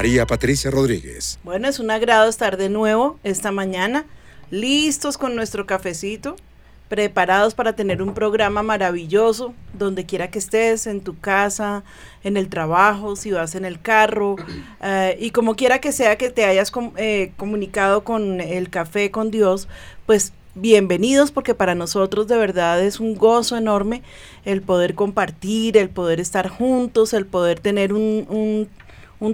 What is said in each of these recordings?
María Patricia Rodríguez. Bueno, es un agrado estar de nuevo esta mañana, listos con nuestro cafecito, preparados para tener un programa maravilloso, donde quiera que estés, en tu casa, en el trabajo, si vas en el carro, eh, y como quiera que sea que te hayas eh, comunicado con el café con Dios, pues bienvenidos porque para nosotros de verdad es un gozo enorme el poder compartir, el poder estar juntos, el poder tener un, un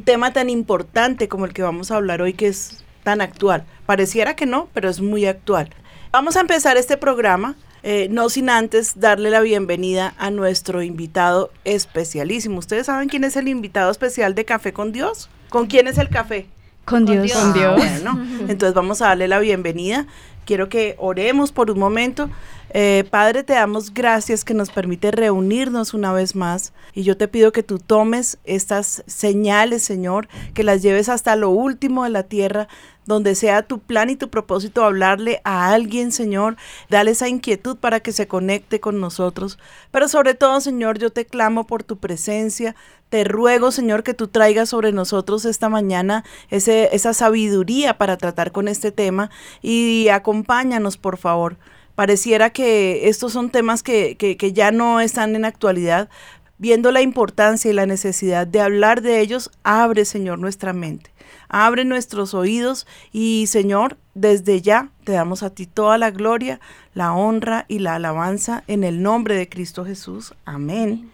tema tan importante como el que vamos a hablar hoy que es tan actual. Pareciera que no, pero es muy actual. Vamos a empezar este programa, eh, no sin antes darle la bienvenida a nuestro invitado especialísimo. ¿Ustedes saben quién es el invitado especial de Café con Dios? ¿Con quién es el café? Con Dios. Con Dios. Ah, entonces vamos a darle la bienvenida. Quiero que oremos por un momento. Eh, Padre, te damos gracias que nos permite reunirnos una vez más y yo te pido que tú tomes estas señales, Señor, que las lleves hasta lo último de la tierra, donde sea tu plan y tu propósito hablarle a alguien, Señor, dale esa inquietud para que se conecte con nosotros. Pero sobre todo, Señor, yo te clamo por tu presencia, te ruego, Señor, que tú traigas sobre nosotros esta mañana ese, esa sabiduría para tratar con este tema y acompáñanos, por favor. Pareciera que estos son temas que, que, ya no están en actualidad. Viendo la importancia y la necesidad de hablar de ellos, abre, Señor, nuestra mente. Abre nuestros oídos y, Señor, desde ya te damos a ti toda la gloria, la honra y la alabanza en el nombre de Cristo Jesús. Amén.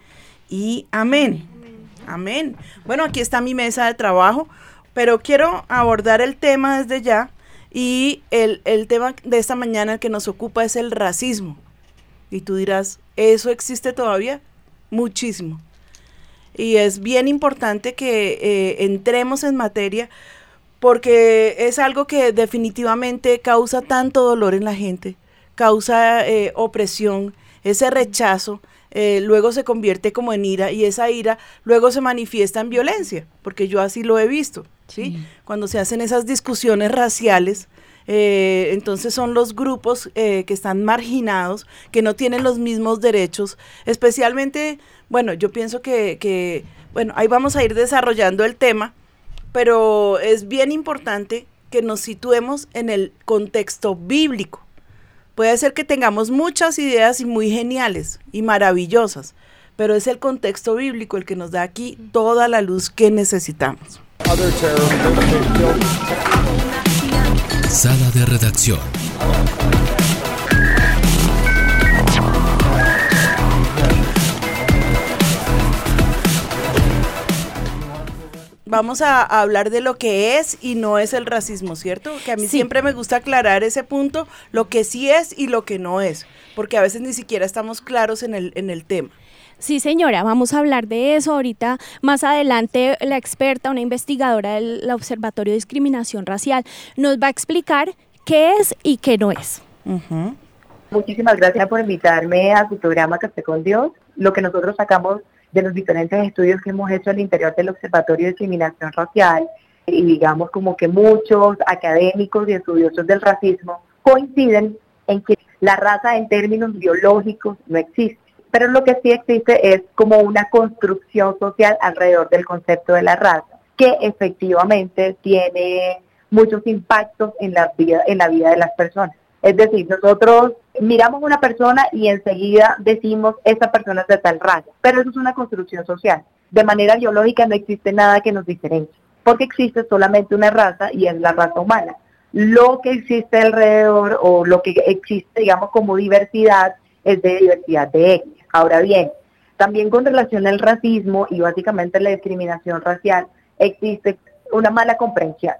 Y amén. Amén. Bueno, aquí está mi mesa de trabajo, pero quiero abordar el tema desde ya y el, tema de esta mañana que nos ocupa es el racismo. Y tú dirás, ¿eso existe todavía? Muchísimo. Y es bien importante que eh, entremos en materia porque es algo que definitivamente causa tanto dolor en la gente, causa eh, opresión, ese rechazo, eh, luego se convierte como en ira y esa ira luego se manifiesta en violencia, porque yo así lo he visto. ¿sí? Cuando se hacen esas discusiones raciales, eh, entonces son los grupos eh, que están marginados, que no tienen los mismos derechos, especialmente, bueno, yo pienso que, que, bueno, ahí vamos a ir desarrollando el tema, pero es bien importante que nos situemos en el contexto bíblico. Puede ser que tengamos muchas ideas y muy geniales y maravillosas, pero es el contexto bíblico el que nos da aquí toda la luz que necesitamos. Sala de redacción. Vamos a, hablar de lo que es y no es el racismo, ¿cierto? Que a mí siempre me gusta aclarar ese punto, lo que sí es y lo que no es, porque a veces ni siquiera estamos claros en el, en el tema. Sí, señora, vamos a hablar de eso ahorita. Más adelante, la experta, una investigadora del Observatorio de Discriminación Racial, nos va a explicar qué es y qué no es. Muchísimas gracias por invitarme a su programa Café con Dios. Lo que nosotros sacamos de los diferentes estudios que hemos hecho al interior del Observatorio de Discriminación Racial, y digamos como que muchos académicos y estudiosos del racismo coinciden en que la raza en términos biológicos no existe pero lo que sí existe es como una construcción social alrededor del concepto de la raza, que efectivamente tiene muchos impactos en la vida, en la vida de las personas. Es decir, nosotros miramos a una persona y enseguida decimos, esa persona es de tal raza, pero eso es una construcción social. De manera biológica no existe nada que nos diferencie. porque existe solamente una raza y es la raza humana. Lo que existe alrededor o lo que existe, digamos, como diversidad es de diversidad de etnias. Ahora bien, también con relación al racismo y básicamente la discriminación racial, existe una mala comprensión.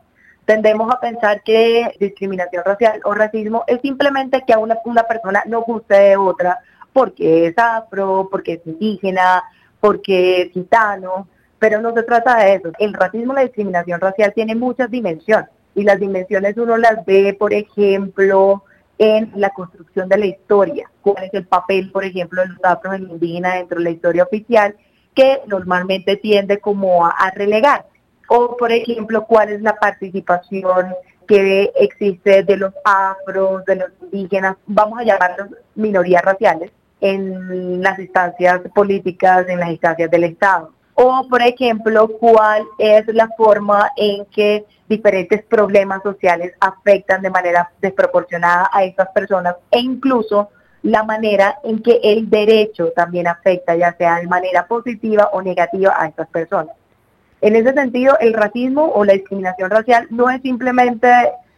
Tendemos a pensar que discriminación racial o racismo es simplemente que a una, una persona no guste de otra porque es afro, porque es indígena, porque es gitano, pero no se trata de eso. El racismo, la discriminación racial tiene muchas dimensiones y las dimensiones uno las ve, por ejemplo, en la construcción de la historia. ¿Cuál es el papel, por ejemplo, de los afros en indígena dentro de la historia oficial que normalmente tiende como a, relegar? O, por ejemplo, cuál es la participación que existe de los afros, de los indígenas, vamos a llamarlos minorías raciales, en las instancias políticas, en las instancias del Estado. O, por ejemplo, cuál es la forma en que diferentes problemas sociales afectan de manera desproporcionada a estas personas e incluso la manera en que el derecho también afecta, ya sea de manera positiva o negativa a estas personas. En ese sentido, el racismo o la discriminación racial no es simplemente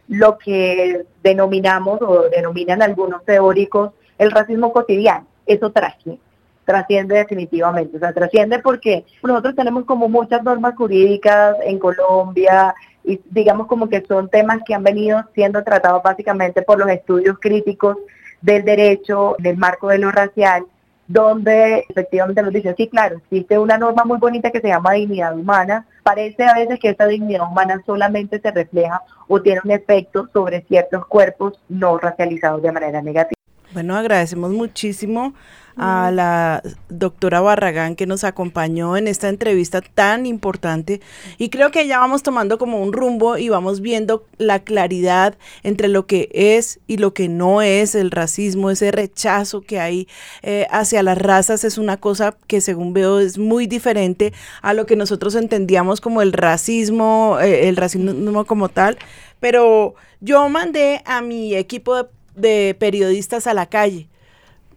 lo que denominamos o denominan algunos teóricos el racismo cotidiano, eso trasciende, definitivamente, o sea, trasciende porque nosotros tenemos como muchas normas jurídicas en Colombia, y digamos como que son temas que han venido siendo tratados básicamente por los estudios críticos del derecho en el marco de lo racial, donde efectivamente nos dice, sí, claro, existe una norma muy bonita que se llama dignidad humana, parece a veces que esa dignidad humana solamente se refleja o tiene un efecto sobre ciertos cuerpos no racializados de manera negativa. Bueno, agradecemos muchísimo a la doctora Barragán que nos acompañó en esta entrevista tan importante. Y creo que ya vamos tomando como un rumbo y vamos viendo la claridad entre lo que es y lo que no es el racismo, ese rechazo que hay eh, hacia las razas es una cosa que según veo es muy diferente a lo que nosotros entendíamos como el racismo, eh, el racismo como tal, pero yo mandé a mi equipo de de periodistas a la calle.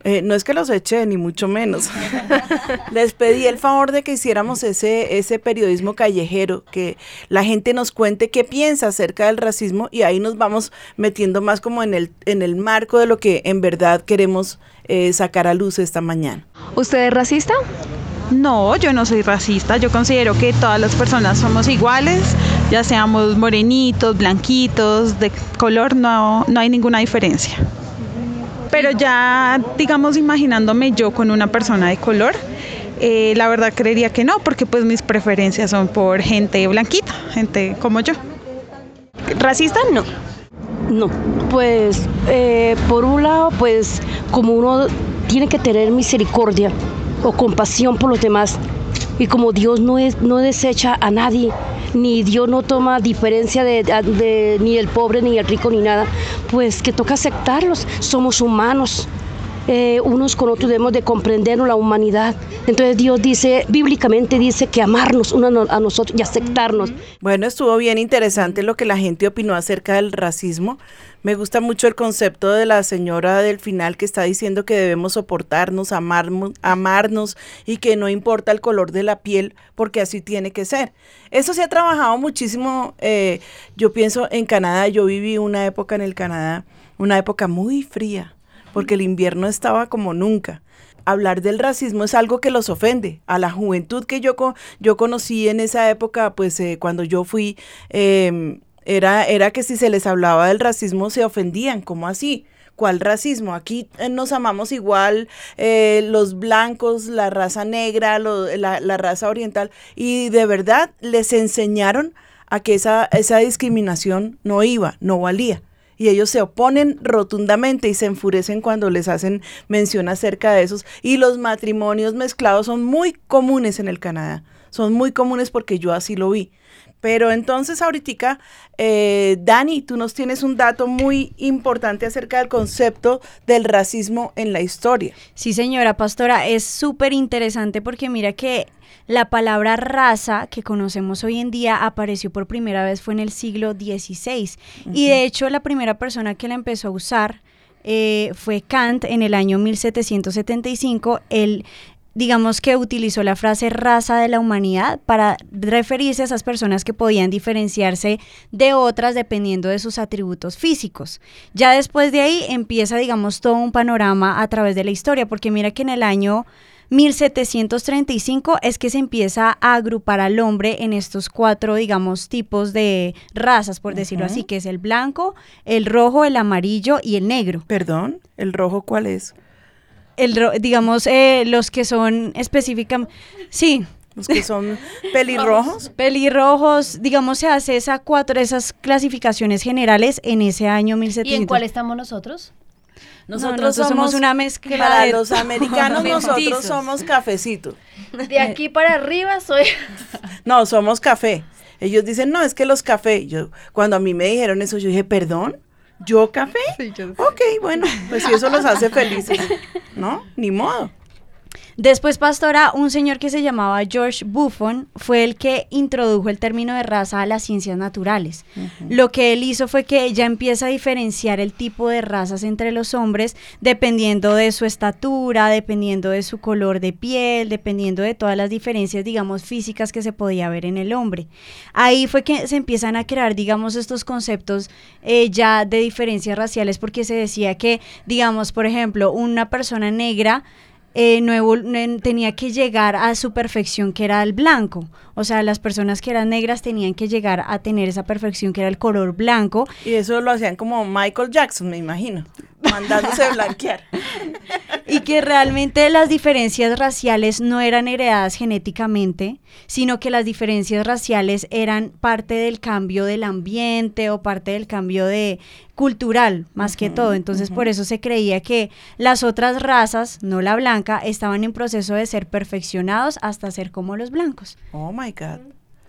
Eh, no es que los eché, ni mucho menos. Les pedí el favor de que hiciéramos ese, ese periodismo callejero, que la gente nos cuente qué piensa acerca del racismo y ahí nos vamos metiendo más como en el, en el marco de lo que en verdad queremos eh, sacar a luz esta mañana. ¿Usted es racista? No, yo no soy racista. Yo considero que todas las personas somos iguales, ya seamos morenitos, blanquitos, de color, no, no hay ninguna diferencia. Pero ya, digamos, imaginándome yo con una persona de color, eh, la verdad creería que no, porque pues mis preferencias son por gente blanquita, gente como yo. ¿Racista? No. No, pues eh, por un lado, pues como uno tiene que tener misericordia o compasión por los demás, y como Dios no, es, no desecha a nadie, ni Dios no toma diferencia de, ni el pobre, ni el rico, ni nada, pues que toca aceptarlos, somos humanos. Eh, unos con otros debemos de la humanidad. Entonces Dios dice, bíblicamente dice que amarnos a nosotros y aceptarnos. Bueno, estuvo bien interesante lo que la gente opinó acerca del racismo. Me gusta mucho el concepto de la señora del final que está diciendo que debemos soportarnos, amarnos, amarnos y que no importa el color de la piel porque así tiene que ser. Eso se ha trabajado muchísimo. Eh, yo pienso en Canadá, yo viví una época en el Canadá, una época muy fría porque el invierno estaba como nunca hablar del racismo es algo que los ofende. A la juventud que yo, yo conocí en esa época, pues eh, cuando yo fui, em, era, era que si se les hablaba del racismo se ofendían, ¿cómo así? ¿Cuál racismo? Aquí eh, nos amamos igual eh, los blancos, la raza negra, la, la, raza oriental, y de verdad les enseñaron a que esa, esa discriminación no iba, no valía y ellos se oponen rotundamente y se enfurecen cuando les hacen mención acerca de esos. Y los matrimonios mezclados son muy comunes en el Canadá, son muy comunes porque yo así lo vi. Pero entonces ahorita, eh, Dani, tú nos tienes un dato muy importante acerca del concepto del racismo en la historia. Sí, señora pastora, es súper interesante porque mira que la palabra raza que conocemos hoy en día apareció por primera vez fue en el siglo XVI y de hecho la primera persona que la empezó a usar eh, fue Kant en el año 1775. Él digamos que utilizó la frase raza de la humanidad para referirse a esas personas que podían diferenciarse de otras dependiendo de sus atributos físicos. Ya después de ahí empieza, digamos, todo un panorama a través de la historia, porque mira que en el año 1735 es que se empieza a agrupar al hombre en estos cuatro, digamos, tipos de razas, por decirlo así, que es el blanco, el rojo, el amarillo y el negro. Perdón, ¿el rojo cuál es? El, ro- digamos, eh, los que son específicamente, sí, Los que son pelirrojos. pelirrojos, digamos, se hace esa cuatro, esas clasificaciones generales en ese año ¿Y 1700. en cuál estamos nosotros? Nosotros, nosotros somos una mezcla Para de- los americanos nosotros somos cafecito. De aquí para arriba soy... No, somos café. Ellos dicen, no, es que los café. Yo, cuando a mí me dijeron eso, yo dije, perdón, ¿yo café? Ok, bueno, pues si eso los hace felices, ¿no? Ni modo. Después, pastora, un señor que se llamaba George Buffon fue el que introdujo el término de raza a las ciencias naturales. Lo que él hizo fue que ya empieza a diferenciar el tipo de razas entre los hombres dependiendo de su estatura, dependiendo de su color de piel, dependiendo de todas las diferencias, digamos, físicas que se podía ver en el hombre. Ahí fue que se empiezan a crear, digamos, estos conceptos eh, ya de diferencias raciales porque se decía que, digamos, por ejemplo, una persona negra eh, no tenía que llegar a su perfección que era el blanco. O sea, las personas que eran negras tenían que llegar a tener esa perfección que era el color blanco. Y eso lo hacían como Michael Jackson, me imagino, mandándose blanquear. Y que realmente las diferencias raciales no eran heredadas genéticamente, sino que las diferencias raciales eran parte del cambio del ambiente o parte del cambio de cultural, más que todo. Entonces, por eso se creía que las otras razas, no la blanca, estaban en proceso de ser perfeccionados hasta ser como los blancos. Oh my God.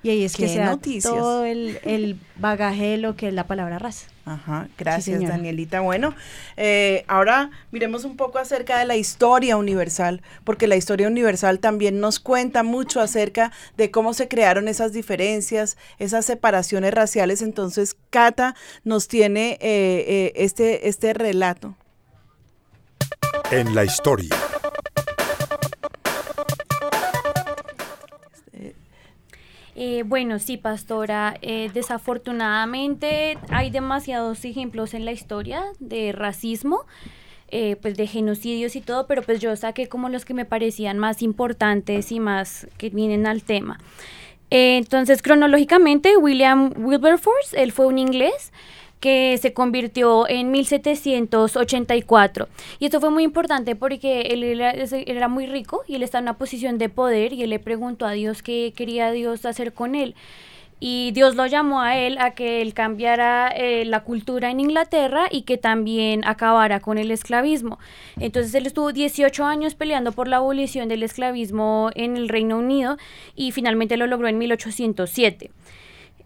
Y ahí es que Qué se da noticias. todo el, el bagaje de lo que es la palabra raza. Ajá, gracias. Danielita. Bueno, eh, ahora miremos un poco acerca de la historia universal, porque la historia universal también nos cuenta mucho acerca de cómo se crearon esas diferencias, esas separaciones raciales. Entonces, Cata nos tiene eh, eh, este, este relato. En la historia. Eh, bueno, sí, pastora. eh, desafortunadamente hay demasiados ejemplos en la historia de racismo, eh, pues de genocidios y todo, pero pues yo saqué como los que me parecían más importantes y más que vienen al tema. Eh, entonces, cronológicamente, William Wilberforce, él fue un inglés que se convirtió en 1784. Y esto fue muy importante porque él era, era muy rico y él está en una posición de poder y él le preguntó a Dios qué quería Dios hacer con él. Y Dios lo llamó a él a que él cambiara eh, la cultura en Inglaterra y que también acabara con el esclavismo. Entonces él estuvo 18 años peleando por la abolición del esclavismo en el Reino Unido y finalmente lo logró en 1807.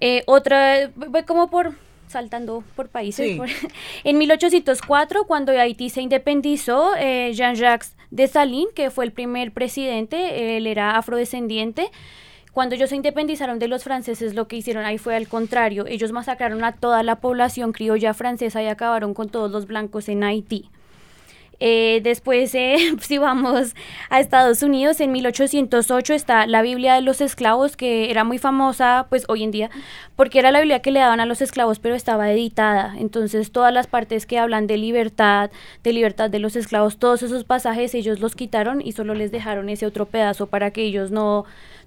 Eh, otra, como por saltando por países. Sí. por- en 1804, cuando Haití se independizó, eh, Jean-Jacques Dessalines, que fue el primer presidente, él era afrodescendiente. Cuando ellos se independizaron de los franceses, lo que hicieron ahí fue al contrario. Ellos masacraron a toda la población criolla francesa y acabaron con todos los blancos en Haití. Eh, después, eh, si vamos a Estados Unidos, en 1808 está la Biblia de los esclavos, que era muy famosa, pues hoy en día, porque era la Biblia que le daban a los esclavos, pero estaba editada. Entonces, todas las partes que hablan de libertad, de libertad de los esclavos, todos esos pasajes ellos los quitaron y solo les dejaron ese otro pedazo para que ellos no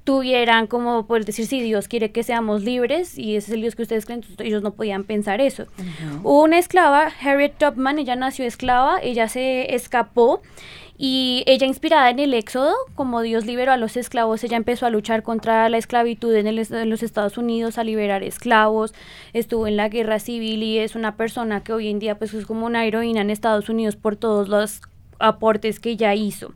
tuvieran como por decir si Dios quiere que seamos libres y ese es el Dios que ustedes creen, entonces ellos no podían pensar eso. Hubo una esclava, Harriet Tubman, ella nació esclava, ella se escapó y ella inspirada en el Éxodo, como Dios liberó a los esclavos, ella empezó a luchar contra la esclavitud en, el- en los Estados Unidos, a liberar esclavos, estuvo en la guerra civil y es una persona que hoy en día pues es como una heroína en Estados Unidos por todos los aportes que ella hizo.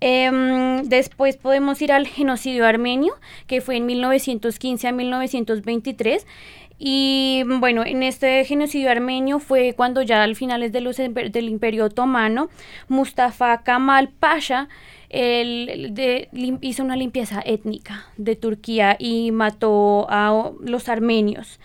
Em, después podemos ir al genocidio armenio, que fue en 1915 a 1923. Y bueno, en este genocidio armenio fue cuando ya al finales de los, emper- del Imperio Otomano, Mustafa Kemal Pasha él de- lim- hizo una limpieza étnica de Turquía y mató a los armenios.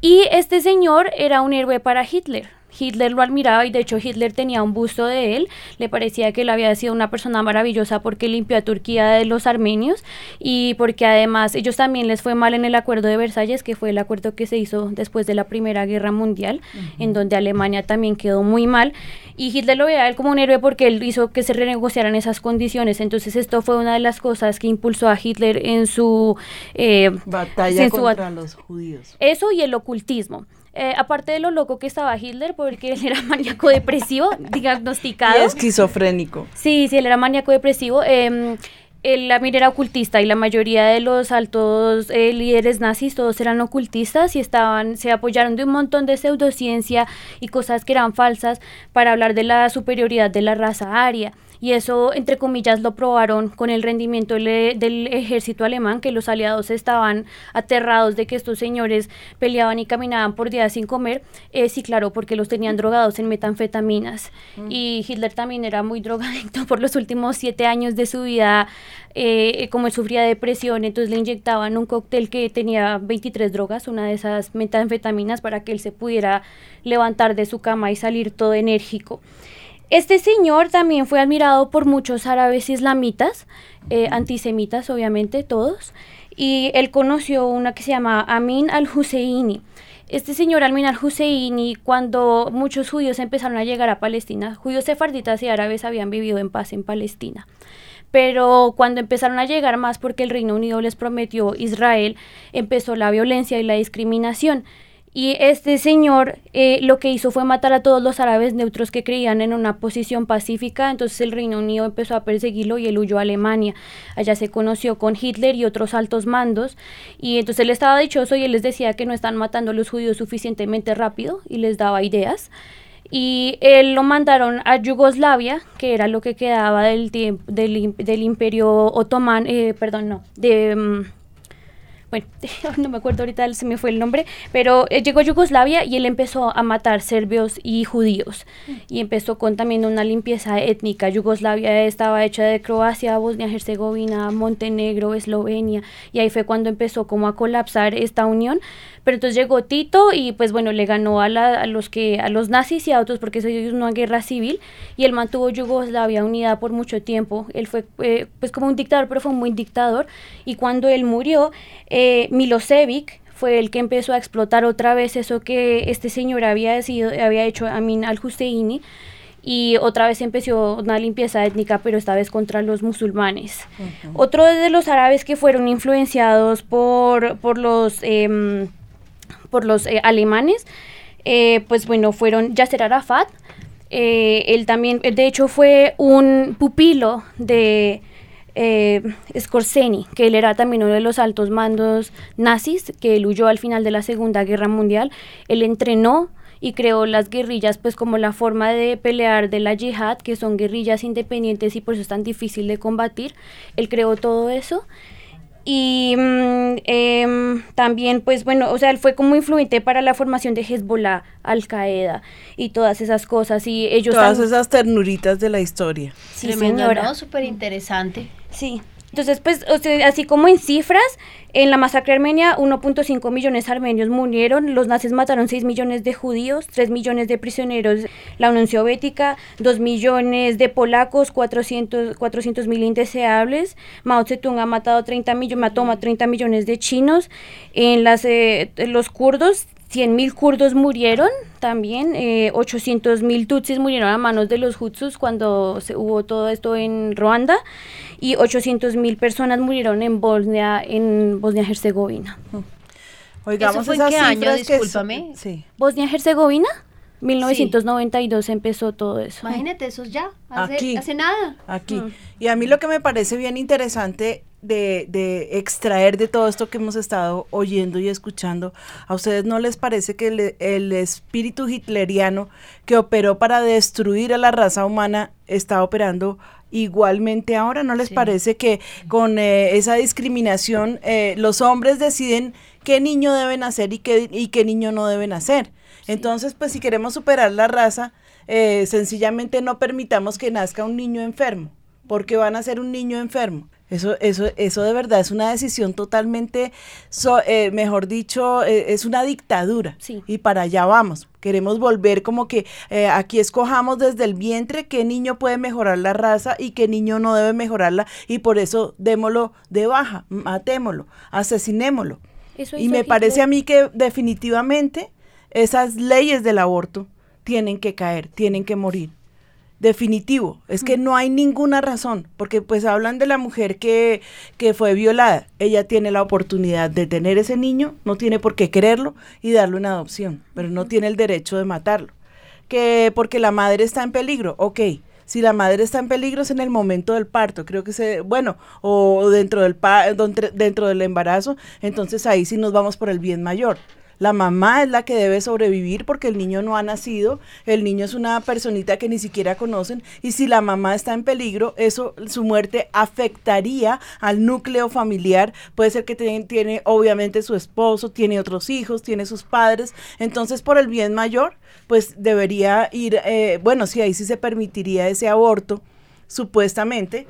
Y este señor era un héroe para Hitler. Hitler lo admiraba y de hecho Hitler tenía un busto de él, le parecía que él había sido una persona maravillosa porque limpió a Turquía de los armenios y porque además ellos también les fue mal en el acuerdo de Versalles, que fue el acuerdo que se hizo después de la Primera Guerra Mundial, en donde Alemania también quedó muy mal y Hitler lo veía a él como un héroe porque él hizo que se renegociaran esas condiciones, entonces esto fue una de las cosas que impulsó a Hitler en su eh, batalla contra los judíos. Eso y el ocultismo. Eh, aparte de lo loco que estaba Hitler, porque él era maníaco depresivo, diagnosticado. Y esquizofrénico. Sí, sí, él era maníaco depresivo. Eh, él también era ocultista y la mayoría de los altos eh, líderes nazis todos eran ocultistas y estaban se apoyaron de un montón de pseudociencia y cosas que eran falsas para hablar de la superioridad de la raza aria y eso, entre comillas, lo probaron con el rendimiento del, ejército alemán, que los aliados estaban aterrados de que estos señores peleaban y caminaban por días sin comer. Eh, sí, claro, porque los tenían drogados en metanfetaminas. Mm. Y Hitler también era muy drogadicto por los últimos siete años de su vida, eh, como él sufría depresión, entonces le inyectaban un cóctel que tenía 23 drogas, una de esas metanfetaminas, para que él se pudiera levantar de su cama y salir todo enérgico. Este señor también fue admirado por muchos árabes islamitas, eh, antisemitas obviamente todos, y él conoció una que se llama Amin al-Husseini. Este señor Amin al-Husseini, cuando muchos judíos empezaron a llegar a Palestina, judíos sefarditas y árabes habían vivido en paz en Palestina pero cuando empezaron a llegar más porque el Reino Unido les prometió Israel, empezó la violencia y la discriminación. Y este señor eh, lo que hizo fue matar a todos los árabes neutros que creían en una posición pacífica, entonces el Reino Unido empezó a perseguirlo y él huyó a Alemania. Allá se conoció con Hitler y otros altos mandos y entonces él estaba dichoso y él les decía que no están matando a los judíos suficientemente rápido y les daba ideas. Y él lo mandaron a Yugoslavia, que era lo que quedaba del, del, del imperio otomán, eh, perdón, no, de... Mm, bueno, no me acuerdo ahorita, se me fue el nombre, pero eh, llegó a Yugoslavia y él empezó a matar serbios y judíos. Y empezó con también una limpieza étnica. Yugoslavia estaba hecha de Croacia, Bosnia-Herzegovina, Montenegro, Eslovenia. Y ahí fue cuando empezó como a colapsar esta unión. Pero entonces llegó Tito y pues bueno, le ganó a, a los que a los nazis y a otros porque eso es una guerra civil y él mantuvo Yugoslavia unida por mucho tiempo. Él fue eh, pues como un dictador, pero fue un buen dictador y cuando él murió, eh, Milosevic fue el que empezó a explotar otra vez eso que este señor había, sido, había hecho Amin al-Husseini y otra vez empezó una limpieza étnica, pero esta vez contra los musulmanes. Otro de los árabes que fueron influenciados por, por los... Em, por los eh, alemanes, eh, pues bueno, fueron Yasser Arafat, eh, él también, de hecho fue un pupilo de eh, Scorseni, que él era también uno de los altos mandos nazis, que él huyó al final de la Segunda Guerra Mundial, él entrenó y creó las guerrillas pues como la forma de pelear de la yihad, que son guerrillas independientes y por eso es tan difícil de combatir, él creó todo eso y mm, em, también, pues bueno, o sea, él fue como influente para la formación de Hezbollah, Al Qaeda y todas esas cosas. Y ellos todas esas ternuritas de la historia. Sí, señora. Súper interesante. Sí. Entonces, pues, así como en cifras, en la masacre armenia, 1.5 millones de armenios murieron, los nazis mataron 6 millones de judíos, 3 millones de prisioneros, la Unión Soviética, 2 millones de polacos, 400 mil indeseables, Mao Zedong ha matado 30 millones, mató a 30 millones de chinos, en las, eh, los kurdos, 100 mil kurdos murieron también, eh, 800 mil tutsis murieron a manos de los Hutsus cuando se, hubo todo esto en Ruanda. Y 800 mil personas murieron en Bosnia, en Bosnia-Herzegovina. Oigamos ¿Eso fue qué año? Discúlpame. sí. ¿Bosnia-Herzegovina? 1992 empezó todo eso. Imagínate, eso ya, hace, hace nada. Aquí. Mm. Y a mí lo que me parece bien interesante de, de, extraer de todo esto que hemos estado oyendo y escuchando, ¿a ustedes no les parece que el, el espíritu hitleriano que operó para destruir a la raza humana está operando igualmente ahora. ¿No les parece que con eh, esa discriminación eh, los hombres deciden qué niño deben nacer y qué, y qué niño no deben nacer? Entonces, pues si queremos superar la raza, eh, sencillamente no permitamos que nazca un niño enfermo, porque van a ser un niño enfermo. Eso, eso, eso de verdad es una decisión totalmente, eh, mejor dicho, eh, es una dictadura. Y para allá vamos. Queremos volver como que eh, aquí escojamos desde el vientre qué niño puede mejorar la raza y qué niño no debe mejorarla y por eso démoslo de baja, matémoslo, asesinémoslo. y me parece a mí que definitivamente esas leyes del aborto tienen que caer, tienen que morir definitivo. Es que no hay ninguna razón, porque pues hablan de la mujer que, que fue violada. Ella tiene la oportunidad de tener ese niño, no tiene por qué quererlo y darle una adopción, pero no tiene el derecho de matarlo. Que porque la madre está en peligro, ok. Si la madre está en peligro es en el momento del parto, creo que se, bueno, o dentro del, dentro del embarazo, entonces ahí sí nos vamos por el bien mayor. La mamá es la que debe sobrevivir porque el niño no ha nacido, el niño es una personita que ni siquiera conocen y si la mamá está en peligro, eso, su muerte afectaría al núcleo familiar. Puede ser que tiene, obviamente su esposo, tiene otros hijos, tiene sus padres. Entonces, por el bien mayor, pues debería ir, eh, bueno, si ahí sí se permitiría ese aborto, supuestamente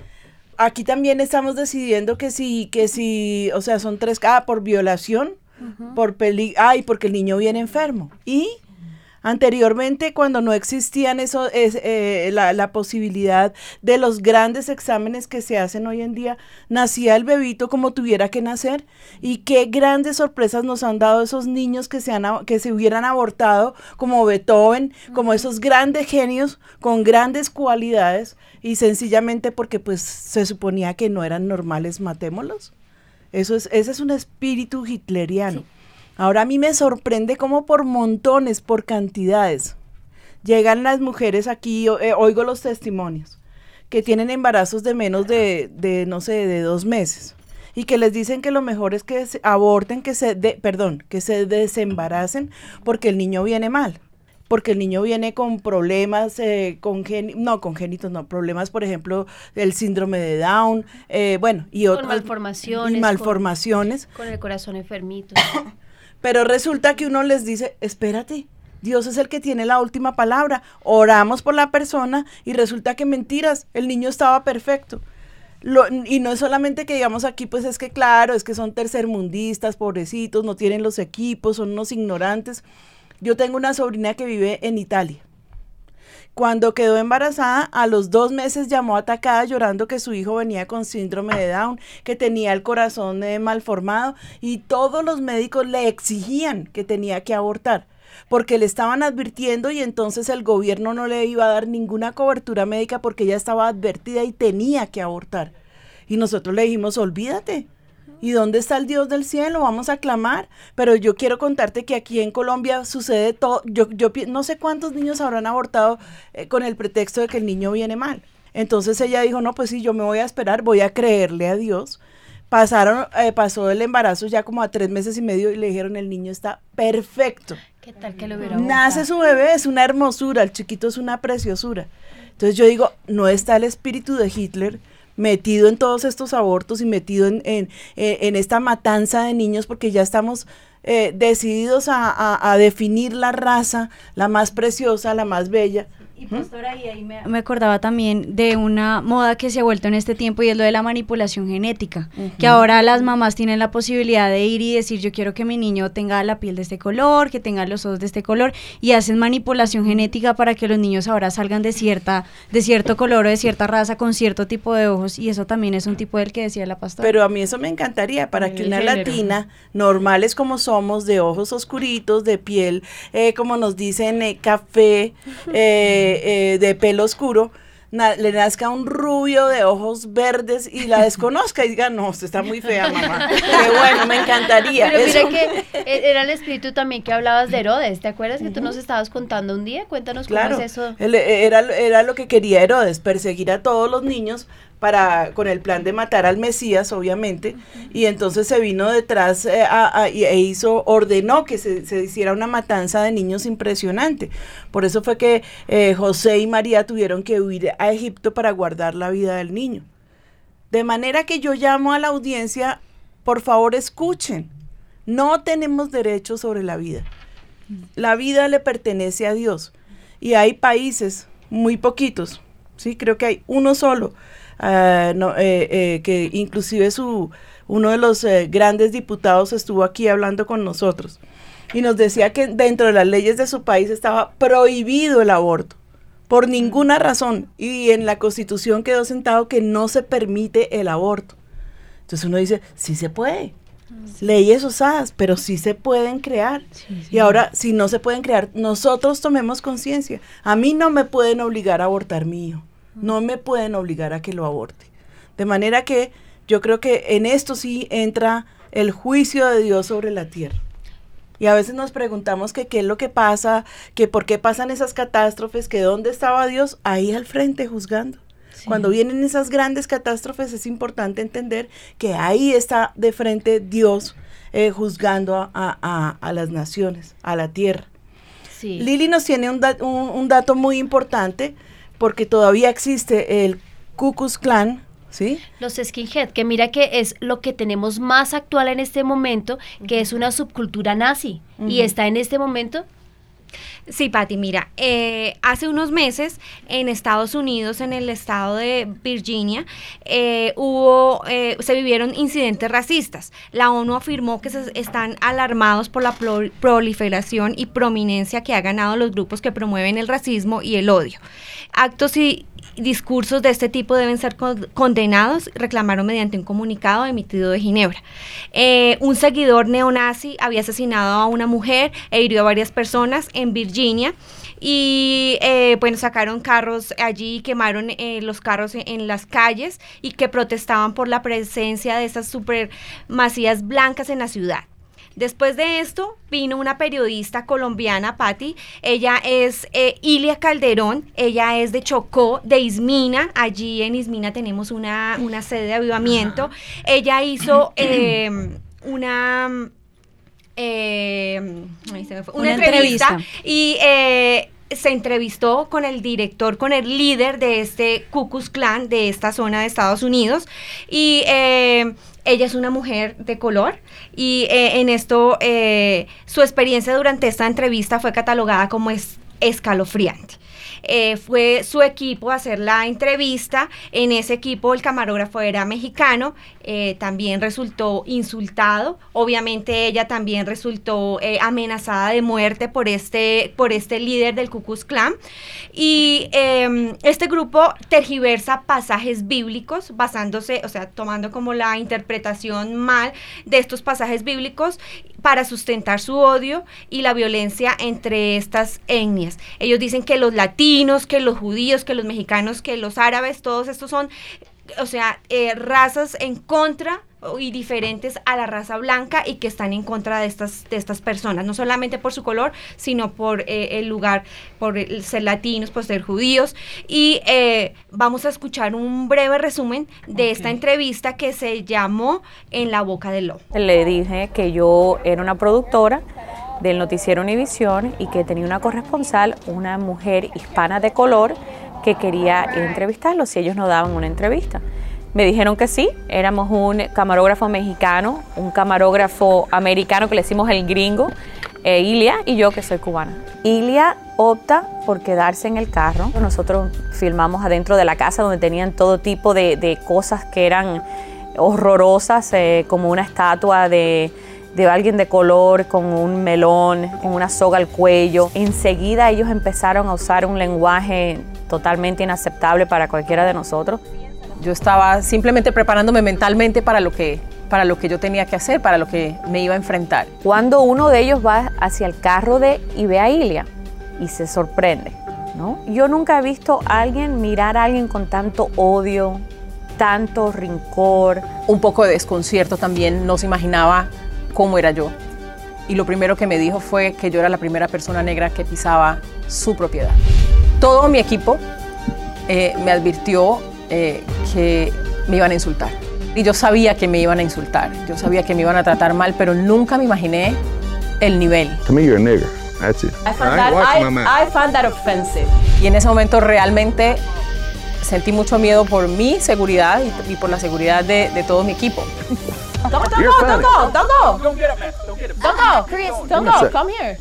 aquí también estamos decidiendo que si, que si, o sea, son tres, ah, por violación, por peli ay, porque el niño viene enfermo. Y anteriormente, cuando no existían eso, es, eh, la, la, posibilidad de los grandes exámenes que se hacen hoy en día, nacía el bebito como tuviera que nacer. Y qué grandes sorpresas nos han dado esos niños que se, han, que se hubieran abortado, como Beethoven, como esos grandes genios con grandes cualidades, y sencillamente porque pues se suponía que no eran normales, matémoslos. Eso es, ese es un espíritu hitleriano. Ahora a mí me sorprende cómo por montones, por cantidades, llegan las mujeres aquí, eh, oigo los testimonios, que tienen embarazos de menos de, de, no sé, de dos meses y que les dicen que lo mejor es que aborten, que se, de, perdón, que se desembaracen porque el niño viene mal porque el niño viene con problemas, eh, no congénitos, no, problemas, por ejemplo, el síndrome de Down, eh, bueno, y otras. malformaciones. Y malformaciones. Con, el corazón enfermito. Pero resulta que uno les dice, espérate, Dios es el que tiene la última palabra. Oramos por la persona y resulta que mentiras, el niño estaba perfecto. y no es solamente que digamos aquí, pues es que claro, es que son tercermundistas, pobrecitos, no tienen los equipos, son unos ignorantes. Yo tengo una sobrina que vive en Italia. Cuando quedó embarazada, a los dos meses llamó atacada llorando que su hijo venía con síndrome de Down, que tenía el corazón eh, malformado y todos los médicos le exigían que tenía que abortar porque le estaban advirtiendo y entonces el gobierno no le iba a dar ninguna cobertura médica porque ella estaba advertida y tenía que abortar. Y nosotros le dijimos, olvídate, ¿Y dónde está el Dios del cielo? Vamos a clamar. Pero yo quiero contarte que aquí en Colombia sucede todo. Yo, yo no sé cuántos niños habrán abortado eh, con el pretexto de que el niño viene mal. Entonces ella dijo, no, pues sí, yo me voy a esperar, voy a creerle a Dios. Pasaron, eh, pasó el embarazo ya como a tres meses y medio y le dijeron, el niño está perfecto. ¿Qué tal que lo hubiera Nace su bebé, es una hermosura, el chiquito es una preciosura. Entonces yo digo, no está el espíritu de Hitler metido en todos estos abortos y metido en, en, en esta matanza de niños porque ya estamos eh, decididos a, a, definir la raza, la más preciosa, la más bella, y pastora, y ahí me, acordaba también de una moda que se ha vuelto en este tiempo y es lo de la manipulación genética, que ahora las mamás tienen la posibilidad de ir y decir yo quiero que mi niño tenga la piel de este color, que tenga los ojos de este color y hacen manipulación genética para que los niños ahora salgan de cierta de cierto color o de cierta raza con cierto tipo de ojos y eso también es un tipo del que decía la pastora. Pero a mí eso me encantaría para que una latina normales como somos de ojos oscuritos, de piel eh, como nos dicen eh, café eh, eh, de pelo oscuro, le nazca un rubio de ojos verdes y la desconozca y diga, no, usted está muy fea, mamá. Qué bueno, me encantaría. Pero mira que e, era el espíritu también que hablabas de Herodes, ¿te acuerdas que tú nos estabas contando un día? Cuéntanos cómo es eso. era, era lo que quería Herodes, perseguir a todos los niños para con el plan de matar al Mesías, obviamente, y entonces se vino detrás eh, e hizo, ordenó que se, hiciera una matanza de niños impresionante. Por eso fue que eh, José y María tuvieron que huir a Egipto para guardar la vida del niño. De manera que yo llamo a la audiencia, por favor escuchen, no tenemos derecho sobre la vida. La vida le pertenece a Dios. Y hay países, muy poquitos, sí, creo que hay uno solo, uh, no, eh, eh, que inclusive su, uno de los grandes diputados estuvo aquí hablando con nosotros y nos decía que dentro de las leyes de su país estaba prohibido el aborto por ninguna razón y en la constitución quedó sentado que no se permite el aborto. Entonces uno dice, sí se puede. Mm. Leyes osadas, pero sí se pueden crear. Y ahora, si no se pueden crear, nosotros tomemos conciencia. A mí no me pueden obligar a abortar mi. No me pueden obligar a que lo aborte. De manera que yo creo que en esto sí entra el juicio de Dios sobre la tierra. Y a veces nos preguntamos qué es lo que pasa, que por qué pasan esas catástrofes, que dónde estaba Dios ahí al frente juzgando. Cuando vienen esas grandes catástrofes es importante entender que ahí está de frente Dios eh, juzgando a, las naciones, a la tierra. Sí. Lili nos tiene un dato muy importante porque todavía existe el Cucus Clan, ¿Sí? Los skinhead, que mira que es lo que tenemos más actual en este momento, que es una subcultura nazi y está en este momento Sí, Patti, mira, eh, hace unos meses en Estados Unidos, en el estado de Virginia, eh, hubo, eh, se vivieron incidentes racistas. La ONU afirmó que se están alarmados por la proliferación y prominencia que ha ganado los grupos que promueven el racismo y el odio. Actos y discursos de este tipo deben ser condenados, reclamaron mediante un comunicado emitido de Ginebra. un seguidor neonazi había asesinado a una mujer e hirió a varias personas en Virginia Virginia y eh, bueno, sacaron carros allí, quemaron eh, los carros en, las calles y que protestaban por la presencia de estas supermasías blancas en la ciudad. Después de esto vino una periodista colombiana, Patti. Ella es eh, Ilia Calderón, ella es de Chocó, de Ismina. Allí en Ismina tenemos una, una sede de avivamiento. Ella hizo eh, una Em, una, entrevista, y eh, se entrevistó con el director, con el líder de este Ku Clan de esta zona de Estados Unidos y em, ella es una mujer de color y eh, en esto eh, su experiencia durante esta entrevista fue catalogada como es, escalofriante. Fue su equipo a hacer la entrevista. En ese equipo el camarógrafo era mexicano eh, también resultó insultado. Obviamente ella también resultó eh, amenazada de muerte por este, por este líder del Ku Klux Y em, este grupo tergiversa pasajes bíblicos basándose, o sea, tomando como la interpretación mal de estos pasajes bíblicos para sustentar su odio y la violencia entre estas etnias. Ellos dicen que los latinos, que los judíos, que los mexicanos, que los árabes, todos estos son o sea, eh, razas en contra y diferentes a la raza blanca y que están en contra de estas de estas personas. No solamente por su color sino por eh, el lugar por el ser latinos por ser judíos. Y eh, vamos a escuchar un breve resumen de esta entrevista que se llamó en la boca del lobo. Le dije que yo era una productora del noticiero Univisión y que tenía una corresponsal una mujer hispana de color que quería entrevistarlos, y ellos no daban una entrevista. Me dijeron que sí, éramos un camarógrafo mexicano, un camarógrafo americano que le decimos el gringo, eh, Ilia y yo que soy cubana. Ilia opta por quedarse en el carro. Nosotros filmamos adentro de la casa donde tenían todo tipo de, cosas que eran horrorosas, eh, como una estatua de, de alguien de color con un melón, con una soga al cuello. Enseguida ellos empezaron a usar un lenguaje totalmente inaceptable para cualquiera de nosotros. Yo estaba simplemente preparándome mentalmente para lo que para lo que yo tenía que hacer, para lo que me iba a enfrentar. Cuando uno de ellos va hacia el carro de y ve a Ilia y se sorprende, ¿no? Yo nunca he visto a alguien mirar a alguien con tanto odio, tanto rincor, un poco de desconcierto también, no se imaginaba cómo era yo. Y lo primero que me dijo fue que yo era la primera persona negra que pisaba su propiedad todo mi equipo eh, me advirtió eh, que me iban a insultar. Y yo sabía que me iban a insultar, yo sabía que me iban a tratar mal, pero nunca me imaginé el nivel. To me you're a nigger. That's it. I found, that, I, I found that offensive. Y en ese momento realmente sentí mucho miedo por mi seguridad y, y por la seguridad de, de todo mi equipo. don't, don't, go, don't go, don't go, don't go, don't go, don't go, Chris, don't go, come here